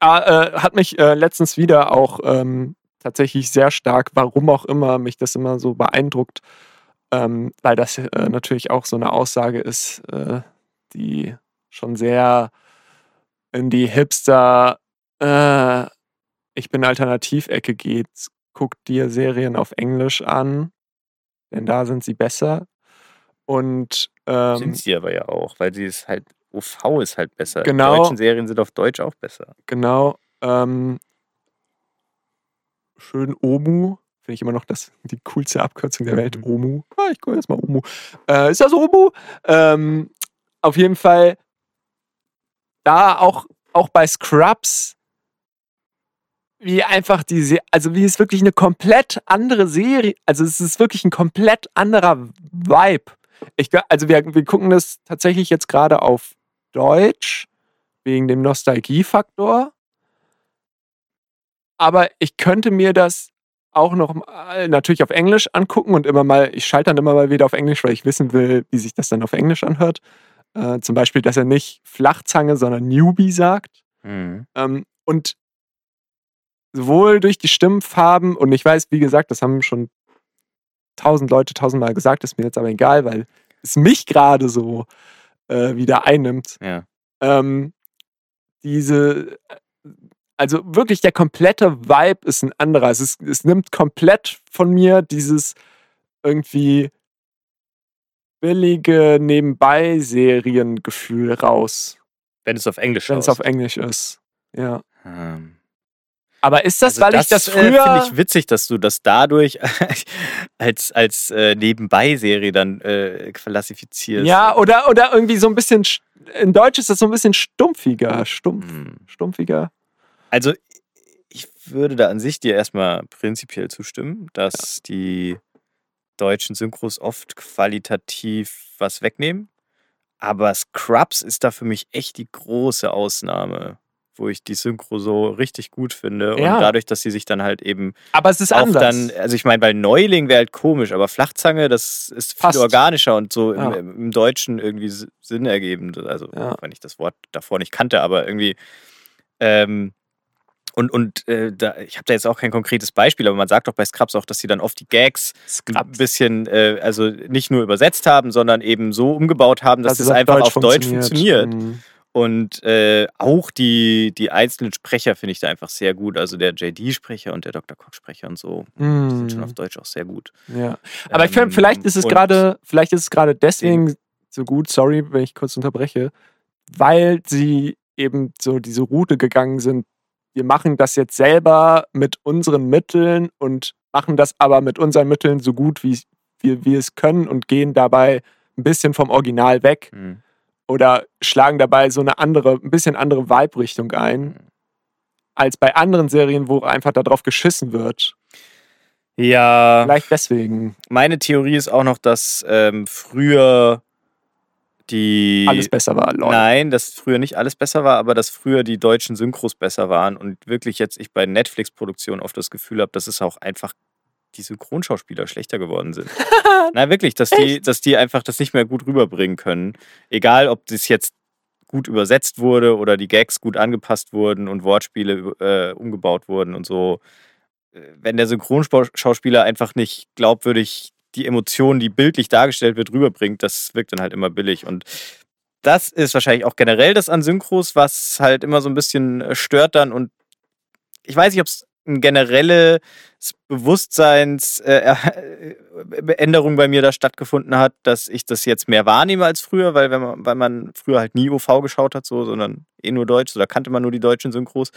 Ah, äh, hat mich äh, letztens wieder auch ähm, tatsächlich sehr stark, warum auch immer, mich das immer so beeindruckt, ähm, weil das äh, natürlich auch so eine Aussage ist, äh, die schon sehr in die Hipster, äh, ich bin Alternativecke geht. Guck dir Serien auf Englisch an, denn da sind sie besser. Und ähm, Sind sie aber ja auch, weil sie ist halt, OV ist halt besser. Genau. Die deutschen Serien sind auf Deutsch auch besser. Genau. Ähm, schön Omu. Finde ich immer noch das, die coolste Abkürzung der Welt. Mhm. Omu. Ah, ich gucke jetzt mal Omu. Äh, ist das Omu? Ähm, auf jeden Fall da auch, auch bei Scrubs, wie einfach die, Se also wie es wirklich eine komplett andere Serie, also es ist wirklich ein komplett anderer Vibe. Ich, also wir, wir gucken das tatsächlich jetzt gerade auf Deutsch wegen dem Nostalgiefaktor. Aber ich könnte mir das auch noch mal natürlich auf Englisch angucken und immer mal, ich schalte dann immer mal wieder auf Englisch, weil ich wissen will, wie sich das dann auf Englisch anhört. Äh, zum Beispiel, dass er nicht Flachzange, sondern Newbie sagt. Mhm. Ähm, und sowohl durch die Stimmfarben, und ich weiß, wie gesagt, das haben schon tausend Leute tausendmal gesagt, ist mir jetzt aber egal, weil es mich gerade so äh, wieder einnimmt. Ja. Ähm, diese, also wirklich der komplette Vibe ist ein anderer. Es, ist, es nimmt komplett von mir dieses irgendwie billige Nebenbei-Seriengefühl raus, Wenn es auf Englisch wenn es auf Englisch ist. Ja. Ähm, Aber ist das, also weil ich das äh, früher. finde ich witzig, dass du das dadurch als, als äh, Nebenbei-Serie dann äh, klassifizierst. ja, oder, oder irgendwie so ein bisschen. In Deutsch ist das so ein bisschen stumpfiger. Stumpf, Hm. stumpfiger. Also, ich würde da an sich dir erstmal prinzipiell zustimmen, dass die deutschen Synchros oft qualitativ was wegnehmen. Aber Scrubs ist da für mich echt die große Ausnahme, wo ich die Synchro so richtig gut finde. Ja. Und dadurch, dass sie sich dann halt eben Aber es ist auch anders. dann, also ich meine, weil Neuling wäre halt komisch, aber Flachzange, das ist viel Passt. organischer und so Ja. im, im Deutschen irgendwie Sinn ergebend. Also, Ja. wenn ich das Wort davor nicht kannte, aber irgendwie. Ähm, und und äh, da, ich habe da jetzt auch kein konkretes Beispiel, aber man sagt doch bei Scrubs auch, dass sie dann oft die Gags ein bisschen, äh, also nicht nur übersetzt haben, sondern eben so umgebaut haben, dass, es einfach auf Deutsch funktioniert. Mhm. Und äh, auch die, die einzelnen Sprecher finde ich da einfach sehr gut. Also der JD-Sprecher und der Dr. Koch-Sprecher und so. Die sind schon auf Mhm. Deutsch auch sehr gut. Ja. Aber ich finde, Ähm, vielleicht ist es gerade, vielleicht ist es gerade deswegen so gut, sorry, wenn ich kurz unterbreche, weil sie eben so diese Route gegangen sind. Wir machen das jetzt selber mit unseren Mitteln und machen das aber mit unseren Mitteln so gut, wie wir, wir es können und gehen dabei ein bisschen vom Original weg Hm. Oder schlagen dabei so eine andere, ein bisschen andere Vibe-Richtung ein, als bei anderen Serien, wo einfach darauf geschissen wird. Ja, Vielleicht deswegen. meine Theorie ist auch noch, dass ähm, früher die alles besser war. Lol. Nein, dass früher nicht alles besser war, aber dass früher die deutschen Synchros besser waren und wirklich jetzt ich bei Netflix-Produktionen oft das Gefühl habe, dass es auch einfach die Synchronschauspieler schlechter geworden sind. Nein, wirklich, dass die, dass die einfach das nicht mehr gut rüberbringen können. Egal, ob das jetzt gut übersetzt wurde oder die Gags gut angepasst wurden und Wortspiele äh, umgebaut wurden und so. Äh, wenn der Synchronschauspieler einfach nicht glaubwürdig die Emotionen, die bildlich dargestellt wird, rüberbringt, das wirkt dann halt immer billig. Und das ist wahrscheinlich auch generell das an Synchros, was halt immer so ein bisschen äh, stört dann. Und ich weiß nicht, ob es eine generelle Bewusstseinsänderung äh, bei mir da stattgefunden hat, dass ich das jetzt mehr wahrnehme als früher, weil, wenn man, weil man früher halt nie OV geschaut hat, so, sondern eh nur Deutsch oder kannte man nur die deutschen Synchros.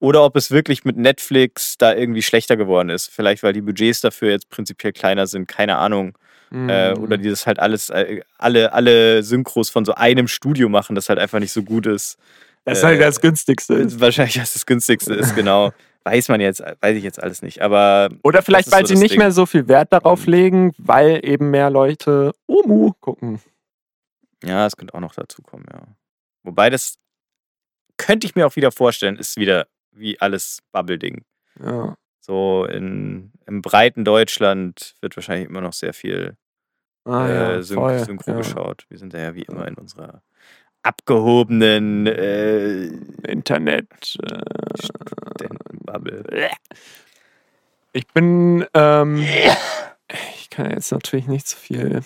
Oder ob es wirklich mit Netflix da irgendwie schlechter geworden ist. Vielleicht, weil die Budgets dafür jetzt prinzipiell kleiner sind, keine Ahnung. Mhm. Äh, oder die das halt alles, äh, alle, alle Synchros von so einem Studio machen, das halt einfach nicht so gut ist. Das ist halt das günstigste. Wahrscheinlich das, das günstigste ist, genau. weiß man jetzt, weiß ich jetzt alles nicht. Aber Oder vielleicht, weil so sie nicht Ding. mehr so viel Wert darauf mhm. legen, weil eben mehr Leute Omu gucken. Ja, das könnte auch noch dazu kommen, ja. Wobei das könnte ich mir auch wieder vorstellen, ist wieder wie alles Bubble-Ding. Ja. So in, im breiten Deutschland wird wahrscheinlich immer noch sehr viel ah, äh, ja, Syn Synchro ja. geschaut. Wir sind da ja wie immer in unserer abgehobenen äh, Internet äh, Bubble. Ich bin ähm, ich kann jetzt natürlich nicht so viel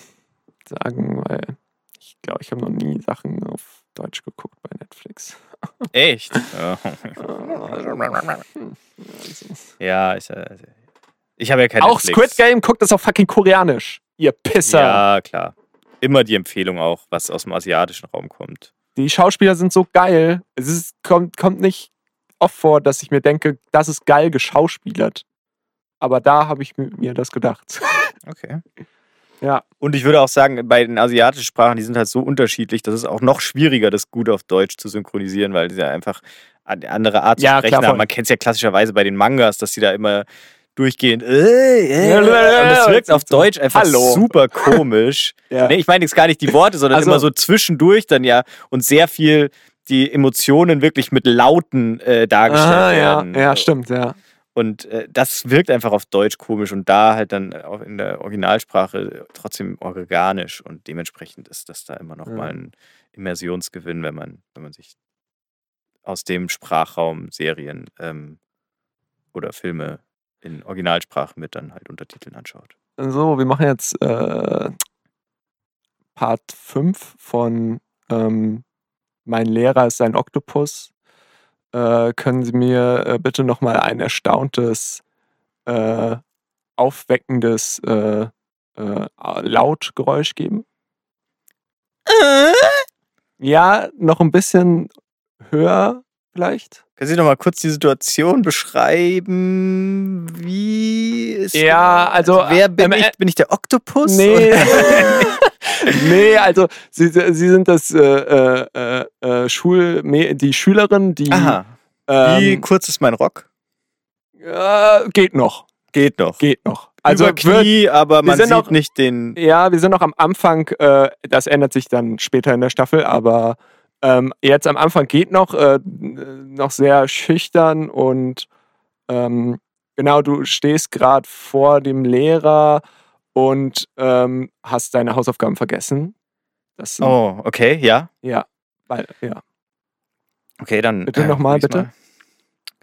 sagen, weil ich glaube, ich habe noch nie Sachen auf Deutsch geguckt bei Netflix. Echt? ja, ich, äh, ich habe ja keine Auch Netflix. Squid Game guckt das auf fucking Koreanisch. Ihr Pisser. Ja, klar immer die Empfehlung auch, was aus dem asiatischen Raum kommt. Die Schauspieler sind so geil. Es ist, kommt, kommt nicht oft vor, dass ich mir denke, das ist geil geschauspielert. Aber da habe ich mir das gedacht. Okay. Ja. Und ich würde auch sagen, bei den asiatischen Sprachen, die sind halt so unterschiedlich, dass es auch noch schwieriger, das gut auf Deutsch zu synchronisieren, weil sie ja einfach eine andere Art zu ja, sprechen haben. Man kennt es ja klassischerweise bei den Mangas, dass sie da immer durchgehend. Äh, äh, und das wirkt auf Deutsch einfach Hallo. super komisch. ja. nee, ich meine jetzt gar nicht die Worte, sondern also, immer so zwischendurch dann ja und sehr viel die Emotionen wirklich mit Lauten äh, dargestellt aha, werden. Ja, ja, stimmt, ja. Und äh, das wirkt einfach auf Deutsch komisch und da halt dann auch in der Originalsprache trotzdem organisch und dementsprechend ist das da immer noch ja. mal ein Immersionsgewinn, wenn man, wenn man sich aus dem Sprachraum Serien ähm, oder Filme in Originalsprache mit dann halt Untertiteln anschaut. So, wir machen jetzt äh, Part 5 von ähm, Mein Lehrer ist ein Oktopus. Äh, können Sie mir äh, bitte nochmal ein erstauntes, äh, aufweckendes äh, äh, Lautgeräusch geben? Ja, noch ein bisschen höher vielleicht. Können Sie noch mal kurz die Situation beschreiben? Wie ist Ja, also, also wer bin ähm, ich? Bin ich der Oktopus? Nee. nee, also Sie, Sie sind das äh, äh, äh, Schul die Schülerin, die. Aha. Ähm, Wie kurz ist mein Rock? geht noch. Geht noch. Geht noch. Also Über Knie, wird, aber man sieht noch, nicht den. Ja, wir sind noch am Anfang. Äh, das ändert sich dann später in der Staffel, aber ähm, jetzt am Anfang geht noch, äh, noch sehr schüchtern und ähm, genau, du stehst gerade vor dem Lehrer und ähm, hast deine Hausaufgaben vergessen. Das, oh, okay, ja. Ja, weil, ja. Okay, dann. Bitte äh, nochmal, bitte. Mal.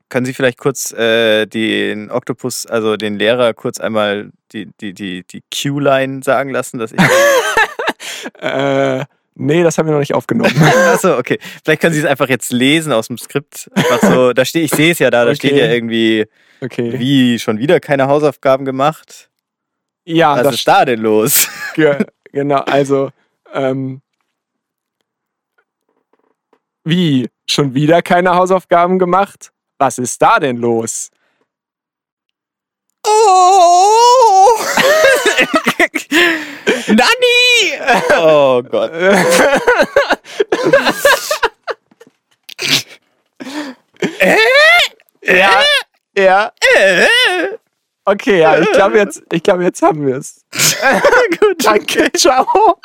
Können Sie vielleicht kurz äh, den Oktopus, also den Lehrer, kurz einmal die, die, die, die Q-Line sagen lassen, dass ich. äh, Nee, das haben wir noch nicht aufgenommen. Achso, okay. Vielleicht können Sie es einfach jetzt lesen aus dem Skript. Einfach so, da steht, ich sehe es ja da, da okay. steht ja irgendwie, okay. wie schon wieder keine Hausaufgaben gemacht. Ja, was ist da denn los? Ja, genau, also, ähm, wie schon wieder keine Hausaufgaben gemacht? Was ist da denn los? Oh! Nanni! Oh Gott. äh? Ja. Ja. Äh? Okay, ja, ich glaube jetzt, ich glaube jetzt haben wir es. Gut, danke. Ciao.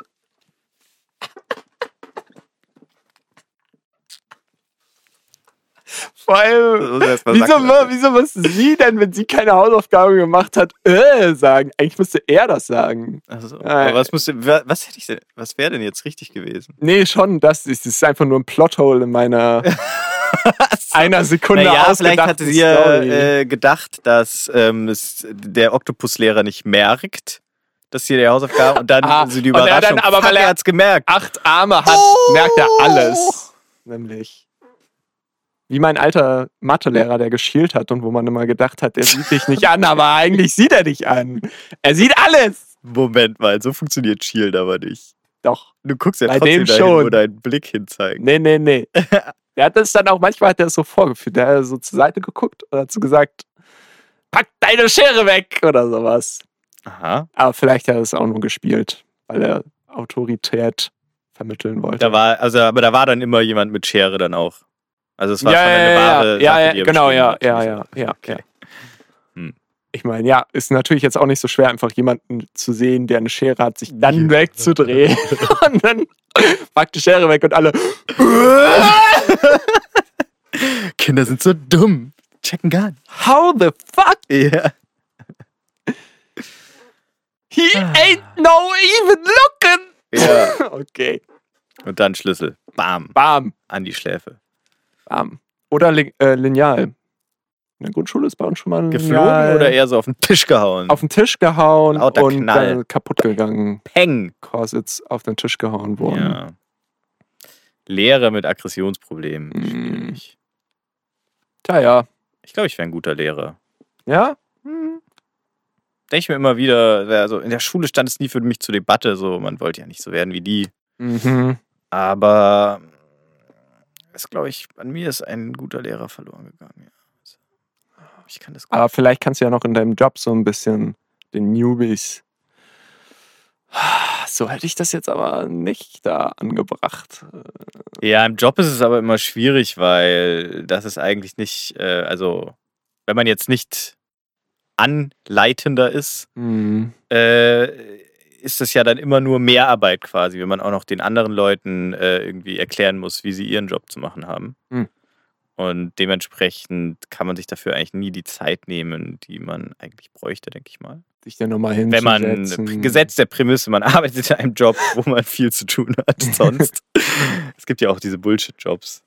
Vor allem, wieso, wieso musste sie denn, wenn sie keine Hausaufgaben gemacht hat, äh, sagen? Eigentlich müsste er das sagen. Also, was musste, wa- was hätte ich denn, was wäre denn jetzt richtig gewesen? Nee, schon, das ist, das ist einfach nur ein Plothole in meiner einer Sekunde Naja, vielleicht hatte sie äh, gedacht, dass ähm, es der Oktopuslehrer nicht merkt, dass sie die Hausaufgaben und dann Ah, so die und er Überraschung, dann aber, weil er- er hat's gemerkt. acht Arme hat, Oh! merkt er alles. Nämlich. Wie mein alter Mathelehrer, der geschielt hat und wo man immer gedacht hat, der sieht dich nicht an, aber eigentlich sieht er dich an. Er sieht alles. Moment mal, so funktioniert Shield aber nicht. Doch. Du guckst ja Bei trotzdem dem dahin, schon. wo dein Blick hinzeigt. Nee, nee, nee. Der hat das dann auch, manchmal hat er es so vorgeführt. Der hat so zur Seite geguckt und hat so gesagt, pack deine Schere weg oder sowas. Aha. Aber vielleicht hat er es auch nur gespielt, weil er Autorität vermitteln wollte. Da war, also, aber da war dann immer jemand mit Schere dann auch. Also es war ja, schon eine ja, wahre ja, Sache, ja, genau, ja, ja, ja, ja, Okay. ja. Hm. Ich meine, ja, ist natürlich jetzt auch nicht so schwer, einfach jemanden zu sehen, der eine Schere hat, sich dann wegzudrehen und dann packt die Schere weg und alle. Kinder sind so dumm. Checken gar nicht. How the fuck? Ja. He Ah. ain't no even looking. ja. Okay. Und dann Schlüssel. Bam. Bam, An die Schläfe. Bam. Oder Li äh, Lineal. In der Grundschule ist bei uns schon mal ein Geflogen Lineal oder eher so auf den Tisch gehauen? auf den Tisch gehauen Lauter und Knall. dann kaputt gegangen. Peng. Korsitz auf den Tisch gehauen worden. Ja. Lehrer mit Aggressionsproblemen. Mm. Schwierig. Tja, ja. Ich glaube, ich wäre ein guter Lehrer. Ja? Denke ich mir immer wieder, also in der Schule stand es nie für mich zur Debatte, so man wollte ja nicht so werden wie die. Mhm. Aber es glaube ich, an mir ist ein guter Lehrer verloren gegangen. Ja. Also, Ich kann das gut. Aber vielleicht kannst du ja noch in deinem Job so ein bisschen den Newbies. So hätte ich das jetzt aber nicht da angebracht. Ja, im Job ist es aber immer schwierig, weil das ist eigentlich nicht, äh, also wenn man jetzt nicht Anleitender ist, Mhm. äh, ist das ja dann immer nur Mehrarbeit quasi, wenn man auch noch den anderen Leuten äh, irgendwie erklären muss, wie sie ihren Job zu machen haben. Hm. Und dementsprechend kann man sich dafür eigentlich nie die Zeit nehmen, die man eigentlich bräuchte, denke ich mal. Sich da nochmal Wenn man hinzusetzen. Gesetz der Prämisse, man arbeitet in einem Job, wo man viel zu tun hat sonst. es gibt ja auch diese Bullshit-Jobs.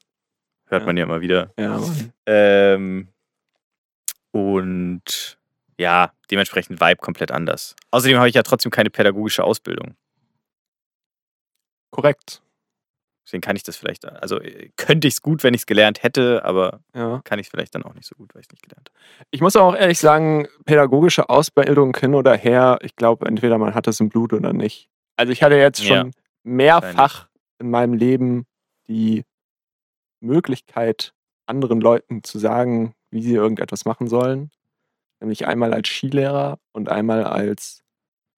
Hört Ja. man ja immer wieder. Ja. Ähm, und ja, dementsprechend Vibe komplett anders. Außerdem habe ich ja trotzdem keine pädagogische Ausbildung. korrekt. Deswegen kann ich das vielleicht, also äh, könnte ich es gut, wenn ich es gelernt hätte, aber Ja. kann ich es vielleicht dann auch nicht so gut, weil ich es nicht gelernt habe. Ich muss auch ehrlich sagen, pädagogische Ausbildung hin oder her, ich glaube, entweder man hat das im Blut oder nicht. Also ich hatte jetzt Ja. schon mehrfach in meinem Leben die Möglichkeit, anderen Leuten zu sagen, wie sie irgendetwas machen sollen. Nämlich einmal als Skilehrer und einmal als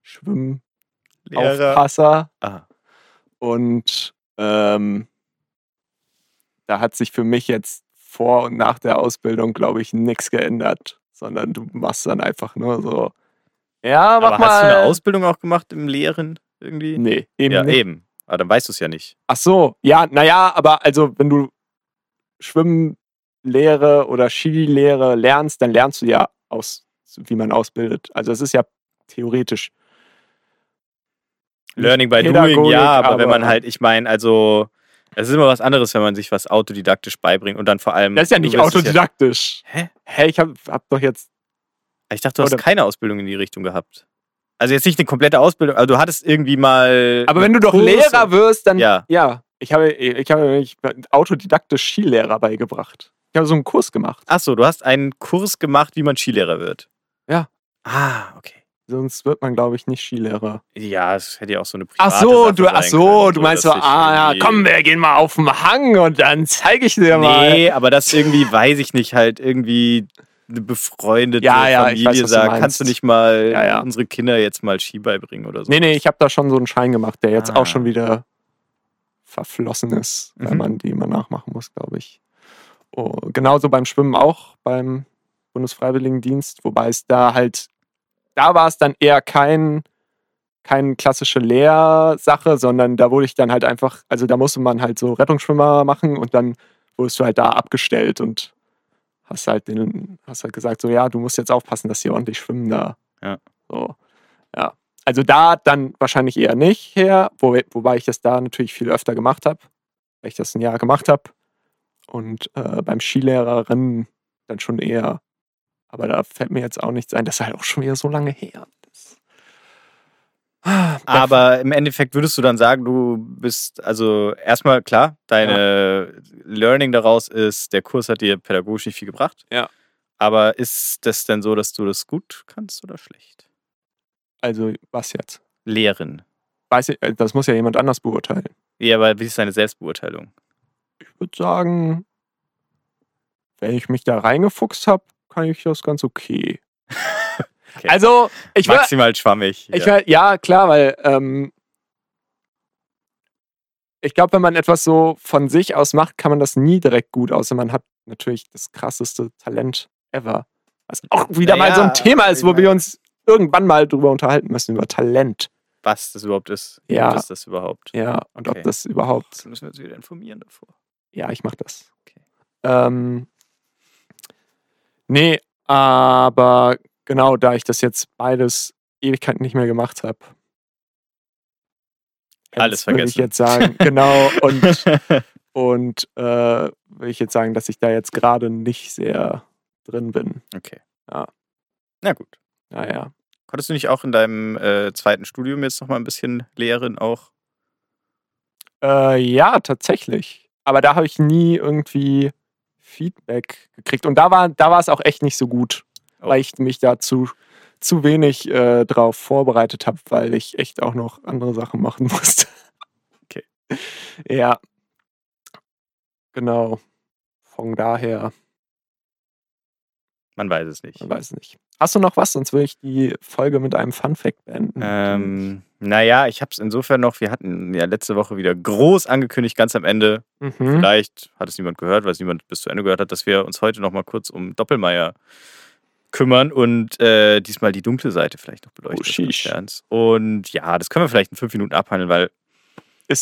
Schwimmaufpasser. Ah, Und ähm, da hat sich für mich jetzt vor und nach der Ausbildung, glaube ich, nichts geändert. Sondern du machst dann einfach nur so, ja, mach aber mal. hast du eine Ausbildung auch gemacht im Lehren irgendwie? Nee, eben ja, nicht. eben. Aber dann weißt du es ja nicht. Ach so, ja, naja, aber also wenn du Schwimmlehre oder Skilehre lernst, dann lernst du ja aus, wie man ausbildet. Also es ist ja theoretisch. Learning by doing, Pädagogik, ja, aber, wenn man halt, ich meine, also, es ist immer was anderes, wenn man sich was autodidaktisch beibringt und dann vor allem. Das ist ja nicht autodidaktisch. Ja, hä? Hä, ich hab, hab doch jetzt. Ich dachte, du hast keine Ausbildung in die Richtung gehabt. Also jetzt nicht eine komplette Ausbildung, aber du hattest irgendwie mal. Aber wenn du doch Kurse. Lehrer wirst, dann. Ja. Ja. Ich habe, ich habe mich autodidaktisch Skilehrer beigebracht. Ich habe so einen Kurs gemacht. Achso, du hast einen Kurs gemacht, wie man Skilehrer wird. Ja. Ah, okay. Sonst wird man, glaube ich, nicht Skilehrer. Ja, es hätte ja auch so eine Ach private so, Sache du, ach so, können, du meinst so, ah ja, komm, wir gehen mal auf den Hang und dann zeige ich dir mal. Nee, aber das irgendwie, weiß ich nicht, halt irgendwie eine befreundete Ja, ja, Familie weiß, sagt, kannst du nicht mal Ja, ja. unsere Kinder jetzt mal Ski beibringen oder so. Nee, nee, ich habe da schon so einen Schein gemacht, der jetzt Ah. auch schon wieder verflossen ist, weil Mhm. man die immer nachmachen muss, glaube ich. Oh, genauso beim Schwimmen auch, beim Bundesfreiwilligendienst, wobei es da halt, da war es dann eher kein, keine klassische Lehrsache, sondern da wurde ich dann halt einfach, also da musste man halt so Rettungsschwimmer machen und dann wurdest du halt da abgestellt und hast halt den, hast halt gesagt, so ja, du musst jetzt aufpassen, dass sie ordentlich schwimmen da. Ja. So, ja. Also da dann wahrscheinlich eher nicht her, wo, wobei ich das da natürlich viel öfter gemacht habe, weil ich das ein Jahr gemacht habe. Und äh, beim Skilehrerinnen dann schon eher. Aber da fällt mir jetzt auch nichts ein. Das ist halt auch schon wieder so lange her. Ah, Aber im Endeffekt würdest du dann sagen, du bist, also erstmal klar, deine Learning daraus ist, der Kurs hat dir pädagogisch nicht viel gebracht. Ja. Aber ist das denn so, dass du das gut kannst oder schlecht? Also, was jetzt? Lehren. Weiß ich, äh, das muss ja jemand anders beurteilen. Ja, aber wie ist deine Selbstbeurteilung? Ich würde sagen, wenn ich mich da reingefuchst habe, kann ich das ganz okay. Okay. Also, ich würde Maximal schwammig. Ich ja. ja. ja, klar, weil ähm, ich glaube, wenn man etwas so von sich aus macht, kann man das nie direkt gut, außer man hat natürlich das krasseste Talent ever. Was auch wieder mal so ein Naja, Thema ist, wo wir uns irgendwann mal drüber unterhalten müssen, über Talent. Was das überhaupt ist. Ja. Was ist das überhaupt? Ja, und Okay. ob das überhaupt. Das müssen wir uns wieder informieren davor. Ja, ich mache das. Okay. Ähm, nee, aber genau, da ich das jetzt beides Ewigkeiten nicht mehr gemacht habe. Alles Würde ich vergessen. jetzt sagen, genau. Und, und äh, will ich jetzt sagen, dass ich da jetzt gerade nicht sehr drin bin. okay. Ja. Na gut. Naja. Konntest du nicht auch in deinem äh, zweiten Studium jetzt noch mal ein bisschen lehren auch? Äh, ja, tatsächlich. Aber da habe ich nie irgendwie Feedback gekriegt. Und da war, da war es auch echt nicht so gut, Oh. weil ich mich da zu, zu wenig äh, drauf vorbereitet habe, weil ich echt auch noch andere Sachen machen musste. Okay. Ja. Genau. Von daher, Man weiß es nicht. man weiß nicht. Hast du noch was? Sonst will ich die Folge mit einem Fun-Fact beenden. Ähm, naja, ich habe es insofern noch, wir hatten ja letzte Woche wieder groß angekündigt, ganz am Ende. Mhm. Vielleicht hat es niemand gehört, weil es niemand bis zu Ende gehört hat, dass wir uns heute noch mal kurz um Doppelmeier kümmern und äh, diesmal die dunkle Seite vielleicht noch beleuchten. Oh. Und ja, das können wir vielleicht in fünf Minuten abhandeln, weil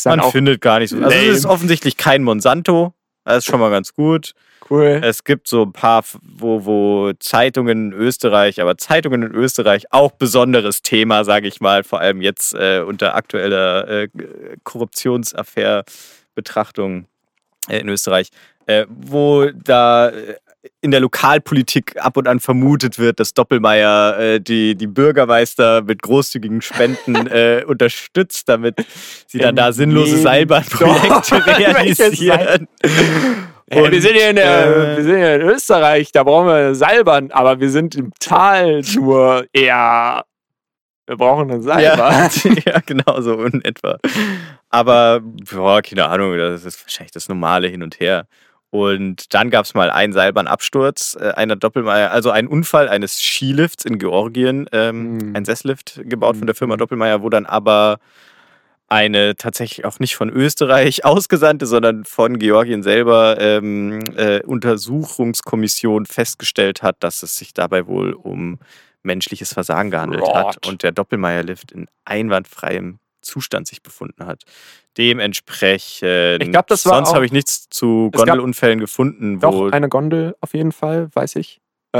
man findet gar nicht so. Also es ist offensichtlich kein Monsanto. Das ist schon mal ganz gut. cool. Es gibt so ein paar, wo, wo Zeitungen in Österreich, aber Zeitungen in Österreich auch besonderes Thema, sage ich mal, vor allem jetzt äh, unter aktueller äh, Korruptionsaffair-Betrachtung äh, in Österreich, äh, wo da äh, in der Lokalpolitik ab und an vermutet wird, dass Doppelmeier äh, die, die Bürgermeister mit großzügigen Spenden äh, unterstützt, damit sie dann In da sinnlose Seilbahnprojekte realisieren. Hey, wir, sind hier in der, äh, wir sind hier in Österreich, da brauchen wir Seilbahn, aber wir sind im Tal nur eher. Wir brauchen eine Seilbahn. Ja, ja, genau so in etwa. Aber, boah, keine Ahnung, das ist wahrscheinlich das normale Hin und Her. Und dann gab es mal einen Seilbahnabsturz, äh, einer Doppelmeier, also einen Unfall eines Skilifts in Georgien, ähm, Mhm. ein Sesslift gebaut von der Firma Mhm. Doppelmeier, wo dann aber eine tatsächlich auch nicht von Österreich ausgesandte, sondern von Georgien selber ähm, äh, Untersuchungskommission festgestellt hat, dass es sich dabei wohl um menschliches Versagen gehandelt hat Gott. und der Doppelmeier-Lift in einwandfreiem Zustand sich befunden hat. Dementsprechend. Ich glaub, das war Sonst habe ich nichts zu Gondelunfällen gefunden. Doch, eine Gondel auf jeden Fall, weiß ich. Äh,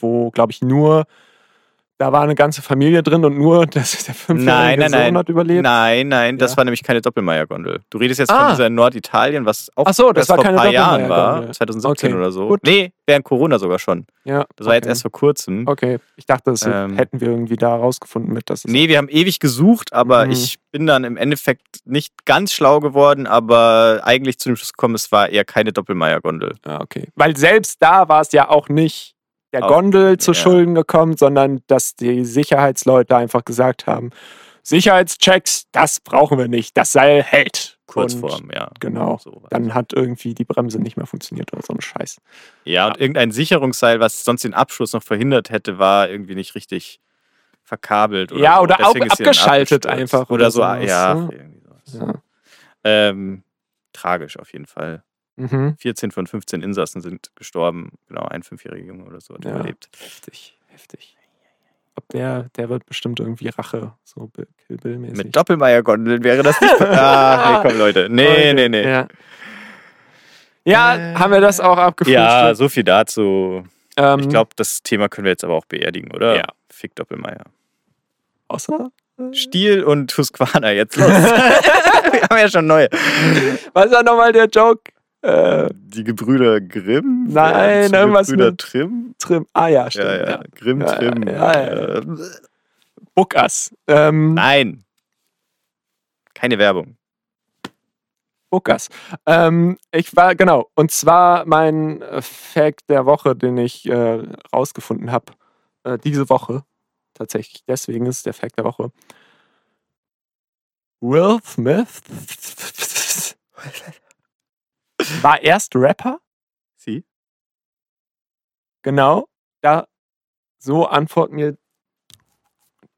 wo, glaube ich, nur. Da war eine ganze Familie drin und nur das, der fünfjährige Nein, nein, Sohn nein. hat überlebt. Nein, nein, das Ja. war nämlich keine Doppelmeier-Gondel. Du redest jetzt Ah. von dieser in Norditalien, was auch Ach so, das war vor ein paar Jahren war, Doppelmeier-Gondel. 2017 Okay, oder so. gut. Nee, während Corona sogar schon. Ja, Das war jetzt okay. erst vor kurzem. Okay, ich dachte, das Ähm, hätten wir irgendwie da rausgefunden mit, dass Nee, wir haben ewig gesucht, aber Mhm. ich bin dann im Endeffekt nicht ganz schlau geworden, aber eigentlich zu dem Schluss gekommen, es war eher keine Doppelmeier-Gondel. Ah, okay. Weil selbst da war es ja auch nicht der Gondel zu ja. Schulden gekommen, sondern dass die Sicherheitsleute einfach gesagt haben, Sicherheitschecks, das brauchen wir nicht, das Seil hält. Kurzform, ja. genau. So. Dann hat irgendwie die Bremse nicht mehr funktioniert oder so ein Scheiß. ja, und irgendein Sicherungsseil, was sonst den Abschuss noch verhindert hätte, war irgendwie nicht richtig verkabelt. Oder Ja, so. oder Deswegen abgeschaltet einfach Oder, oder so, sowas, ja, ne? Ja. Ähm, tragisch auf jeden Fall. Mhm. 14 von 15 Insassen sind gestorben. Genau, ein fünfjähriger Junge oder so hat Ja. überlebt. Heftig, heftig. Ob der, der wird bestimmt irgendwie Rache, so Bill- Kill Bill-mäßig. Mit Doppelmeier-Gondeln wäre das nicht. ah, nee, komm, Leute. Nee, nee, nee. Ja. Ja, Äh, haben wir das auch abgefrühstückt? Ja, so viel dazu. ähm, Ich glaube, das Thema können wir jetzt aber auch beerdigen, oder? Ja. Fick Doppelmeier. Außer? Stiel und Tusquana jetzt los. wir haben ja schon neue. Was war nochmal der Joke? Äh, Die Gebrüder Grimm? Nein, Die irgendwas Gebrüder mit- Trim? Trim. Ah ja, stimmt. Ja, Ja, ja. Grimm, Ja, Trim. ja, ja, Us. Ähm, Nein. Keine Werbung. Us. Ähm, ich war, genau, und zwar mein äh, Fact der Woche, den ich äh, rausgefunden habe, äh, diese Woche. Tatsächlich, deswegen ist es der Fact der Woche. Will Smith war erst Rapper, Sie? genau. Da so antworten mir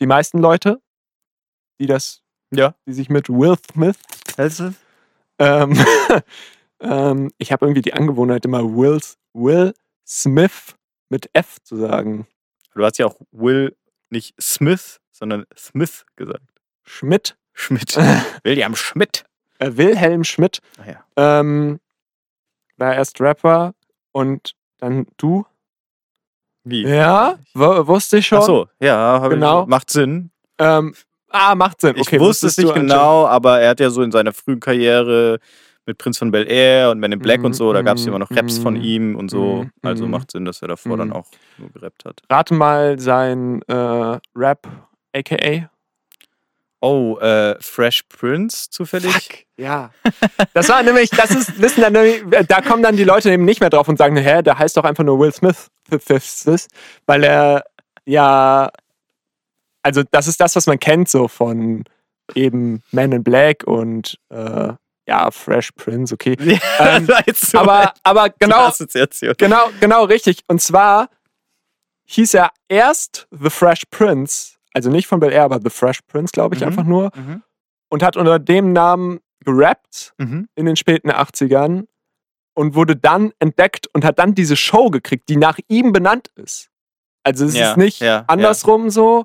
die meisten Leute, die das, Ja. die sich mit Will Smith Also? ähm, ähm, ich habe irgendwie die Angewohnheit, immer Will, Will Smith mit F zu sagen. Du hast ja auch Will nicht Smith, sondern Smith gesagt. Schmidt. Schmidt. William Schmidt. Äh, Wilhelm Schmidt. Ach ja. Ähm, war erst Rapper und dann du. Wie? Ja, wusste ich schon. Ach so, ja, Genau. ich, macht Sinn. Ähm, ah, macht Sinn. Ich Okay, wusste es nicht genau, aber er hat ja so in seiner frühen Karriere mit Prinz von Bel Air und Men in Black Mhm, und so, da gab es mhm, immer noch Raps von mhm, ihm und so. mhm, Also mhm. macht Sinn, dass er davor dann Mhm. auch nur gerappt hat. Rate mal sein äh, Rap, aka. Oh, äh, Fresh Prince zufällig? Fuck, ja. Das war nämlich, das ist, wissen dann nämlich, da kommen dann die Leute eben nicht mehr drauf und sagen, hä, der heißt doch einfach nur Will Smith, weil er ja, also das ist das, was man kennt so von eben Man in Black und äh, ja, Fresh Prince, okay. Ja, Ähm, so Aber, aber genau, genau, genau richtig. Und zwar hieß er erst The Fresh Prince, also nicht von Bel Air, aber The Fresh Prince, glaube ich, Mhm. einfach nur, Mhm. und hat unter dem Namen gerappt Mhm. in den späten 80ern und wurde dann entdeckt und hat dann diese Show gekriegt, die nach ihm benannt ist. Also es Ja, ist nicht ja, andersrum so.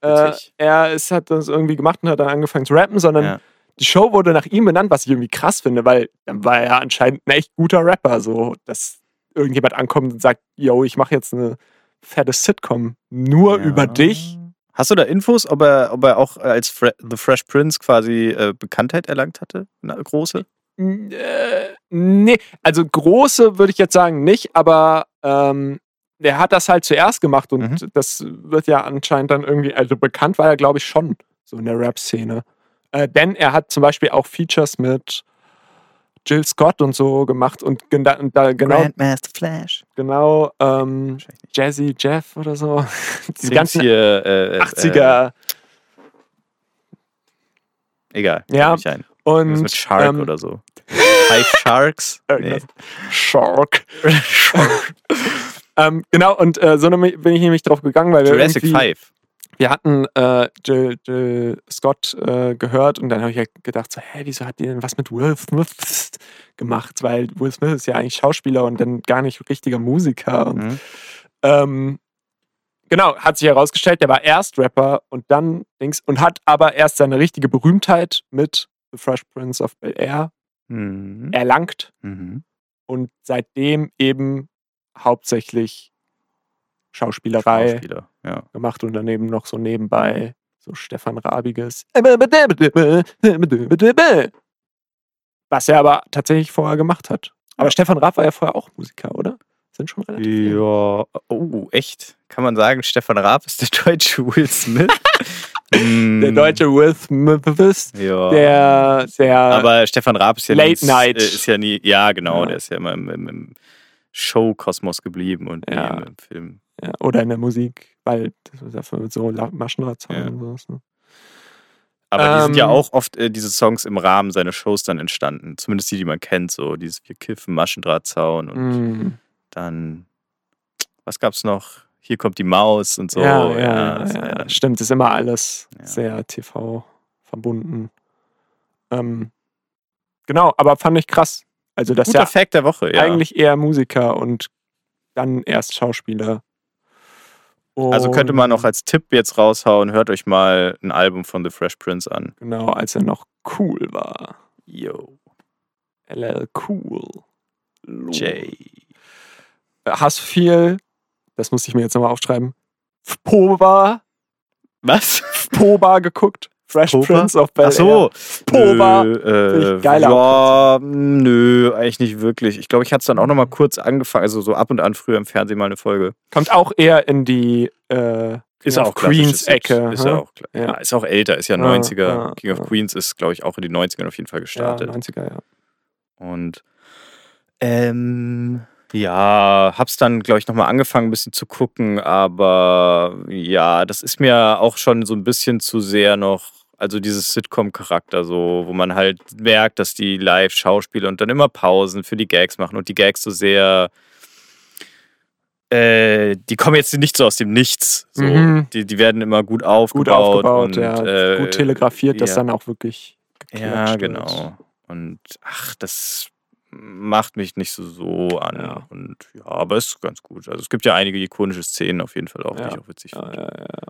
Äh, er ist, hat das irgendwie gemacht und hat dann angefangen zu rappen, sondern Ja. die Show wurde nach ihm benannt, was ich irgendwie krass finde, weil dann war er anscheinend ein echt guter Rapper, so dass irgendjemand ankommt und sagt, yo, ich mache jetzt eine fette Sitcom nur Ja. über dich. Hast du da Infos, ob er, ob er auch als Fre The Fresh Prince quasi äh, Bekanntheit erlangt hatte? Eine große? Äh, nee, also große würde ich jetzt sagen nicht, aber ähm, der hat das halt zuerst gemacht und Mhm. das wird ja anscheinend dann irgendwie, also bekannt war er glaube ich schon so in der Rap-Szene. Äh, denn er hat zum Beispiel auch Features mit Jill Scott und so gemacht und, gen- da, und da genau, Grandmaster Flash. genau ähm. Jazzy Jeff oder so. Diese Sing's ganzen hier, äh, äh, 80er Äh, egal. Ja, und mit Shark ähm, oder so. Five Sharks? Nee. irgendwas. Shark. ähm, genau, und äh, so bin ich nämlich drauf gegangen, weil wir Jurassic irgendwie, Five. Wir hatten äh, Jill, Jill Scott äh, gehört und dann habe ich ja gedacht, so, hä, wieso hat die denn was mit Will Smith gemacht? Weil Will Smith ist ja eigentlich Schauspieler und dann gar nicht richtiger Musiker. Und, Mhm. ähm, genau, hat sich herausgestellt, der war erst Rapper und dann Dings und hat aber erst seine richtige Berühmtheit mit The Fresh Prince of Bel Air Mhm. erlangt Mhm. und seitdem eben hauptsächlich Schauspielerei Schauspieler, ja. gemacht und daneben noch so nebenbei so Stefan Rabiges. Was er aber tatsächlich vorher gemacht hat. Aber. Stefan Raab war ja vorher auch Musiker, oder? Sind schon relativ viele. Ja, oh, echt? Kann man sagen, Stefan Raab ist der deutsche Will Smith? Mm, Der deutsche Will Smith, Ja. der, der Aber Stefan Raab ist ja Late nie, Night. äh, Ist ja nie, ja, genau, Ja. der ist ja immer im, im, im Show-Kosmos geblieben und Ja. im Film. Ja, oder in der Musik, weil das ist mit so Maschendrahtzaun Ja. und sowas. Ne? Aber die sind ja Ähm, auch oft äh, diese Songs im Rahmen seiner Shows dann entstanden. Zumindest die, die man kennt, so dieses Wir kiffen, Maschendrahtzaun und Mm. dann, was gab's noch? Hier kommt die Maus und so. ja, ja, ja, das ja dann- stimmt, ist immer alles Ja. sehr TV verbunden. Ähm, genau, aber fand ich krass. Also, dass Guter er Fact der Woche, ja. eigentlich eher Musiker und dann erst Schauspieler. Also könnte man Und auch als Tipp jetzt raushauen, hört euch mal ein Album von The Fresh Prince an. Genau, als er noch cool war. Yo. LL Cool. Jay. Hast du viel, das muss ich mir jetzt nochmal aufschreiben, Poba, Was? Poba geguckt? Fresh Poba? Prince of Bel Ach so. Poba. Nö, Finde äh, ich geiler ja, nö, eigentlich nicht wirklich. Ich glaube, ich hatte es dann auch noch mal kurz angefangen, also so ab und an früher im Fernsehen mal eine Folge. Kommt auch eher in die äh, King of Queens Ecke. Ist ja auch, klar. Ja. ja, ist auch älter, ist ja Ja, 90er. ja, King of ja. Queens ist, glaube ich, auch in den 90ern auf jeden Fall ja, gestartet. 90er, ja. Und ähm, ja, hab's dann, glaube ich, nochmal angefangen, ein bisschen zu gucken, aber ja, das ist mir auch schon so ein bisschen zu sehr noch, also dieses Sitcom-Charakter, so, wo man halt merkt, dass die Live-Schauspieler und dann immer Pausen für die Gags machen und die Gags so sehr. Äh, die kommen jetzt nicht so aus dem Nichts. So. Mhm. Die, die werden immer gut aufgebaut. Gut aufgebaut, und, ja. äh, gut telegrafiert, das ja. dann auch wirklich Ja, geklatscht wird. genau. Und ach, das macht mich nicht so, so an. Ja. Und ja, aber ist ganz gut. Also es gibt ja einige ikonische Szenen auf jeden Fall auch, die Ja. ich auch witzig Ja, finde. ja, ja.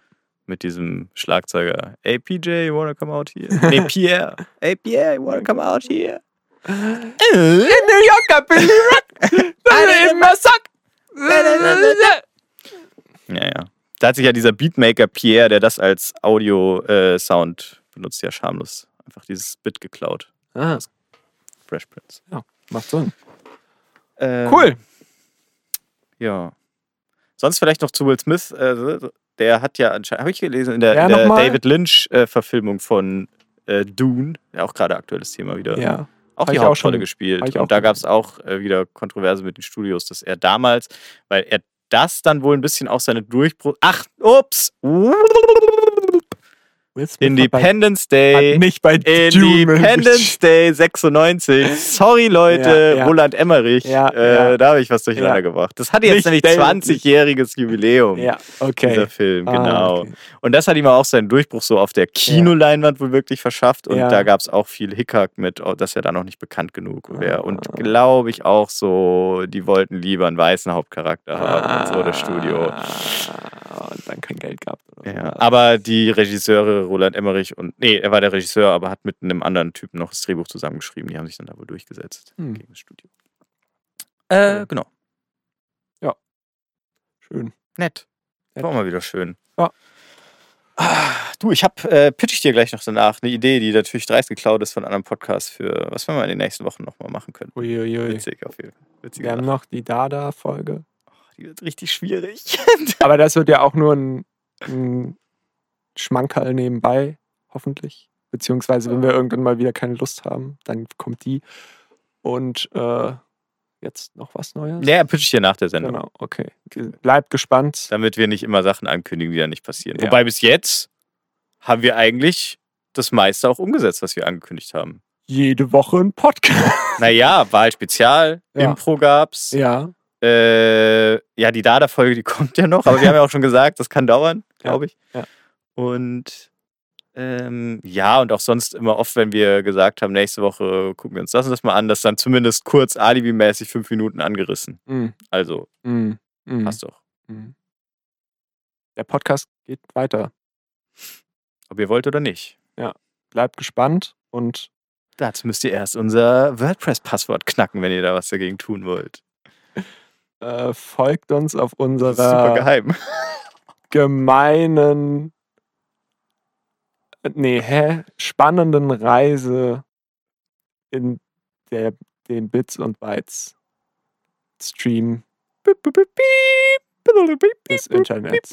Mit diesem Schlagzeuger. Hey PJ, you wanna come out here? nee, Pierre. Hey Pierre, you wanna come out here? In New Yorker Billy Rock! immer Sack! Ja, ja. Da hat sich ja dieser Beatmaker Pierre, der das als Audio-Sound benutzt, ja schamlos einfach dieses Bit geklaut. Ah, Fresh Prince. Macht Sinn. Ähm, Cool. Ja. Sonst vielleicht noch zu Will Smith. Äh, der hat ja anscheinend, habe ich gelesen, in der, Ja, in der? David Lynch-Verfilmung von äh, Dune, ja auch gerade aktuelles Thema wieder, Ja. auch Hab die Hauptrolle schon- gespielt. Und da gab es auch äh, wieder Kontroverse mit den Studios, dass er damals, weil er das dann wohl ein bisschen auch seine Durchbruch. Ach, ups! Independence Day. hat nicht bei Independence Day 96. Sorry, Leute, Ja, ja. Roland Emmerich. Ja, äh. Da habe ich was durcheinander gebracht. Das hatte jetzt Nicht nämlich David, 20-jähriges Jubiläum. Ja, okay. Dieser Film, Ah, genau. okay. Und das hat ihm auch seinen Durchbruch so auf der Kinoleinwand wohl wirklich verschafft. Und da gab es auch viel Hickhack mit, oh, dass er da noch nicht bekannt genug wäre. Und Ah. glaube ich auch so, die wollten lieber einen weißen Hauptcharakter haben und so das Studio. Und dann kein Geld gehabt. oder Ja, so. aber die Regisseure Roland Emmerich und nee, er war der Regisseur, aber hat mit einem anderen Typen noch das Drehbuch zusammengeschrieben. Die haben sich dann da wohl durchgesetzt Hm. gegen das Studio. Äh, genau. Schön. Nett. Nett. War auch mal wieder schön. Ja. Ah, Du, ich habe, äh, pitch ich dir gleich noch danach, eine Idee, die natürlich dreist geklaut ist von anderen Podcasts für, was wir mal in den nächsten Wochen nochmal machen können. Uiuiui. Witzig auf jeden Fall. Witzige Wir haben noch die Dada-Folge. Die wird richtig schwierig. Aber das wird ja auch nur ein, ein Schmankerl nebenbei, hoffentlich. Beziehungsweise, wenn wir irgendwann mal wieder keine Lust haben, dann kommt die. Und äh, jetzt noch was Neues? ja, pitch ich dir nach der Sendung. Genau, okay. Bleibt gespannt. Damit wir nicht immer Sachen ankündigen, die dann nicht passieren. Ja. Wobei bis jetzt haben wir eigentlich das meiste auch umgesetzt, was wir angekündigt haben. Jede Woche ein Podcast. Naja, Wahlspezial, Ja. Impro gab's. Ja. Äh, ja, die Dada-Folge, die kommt ja noch, aber wir haben ja auch schon gesagt, das kann dauern, Ja, glaube ich. ja. Und ähm, ja, und auch sonst immer oft, wenn wir gesagt haben, nächste Woche gucken wir uns das und das mal an, das dann zumindest kurz alibimäßig fünf Minuten angerissen. Mm, Also, mm, passt doch. mm. Der Podcast geht weiter. Ob ihr wollt oder nicht. Bleibt gespannt und Dazu müsst ihr erst unser WordPress-Passwort knacken, wenn ihr da was dagegen tun wollt. Äh, folgt uns auf ist super unserer geheim. gemeinen, nee, hä? Spannenden Reise in der, den Bits und Bytes Stream des Internets.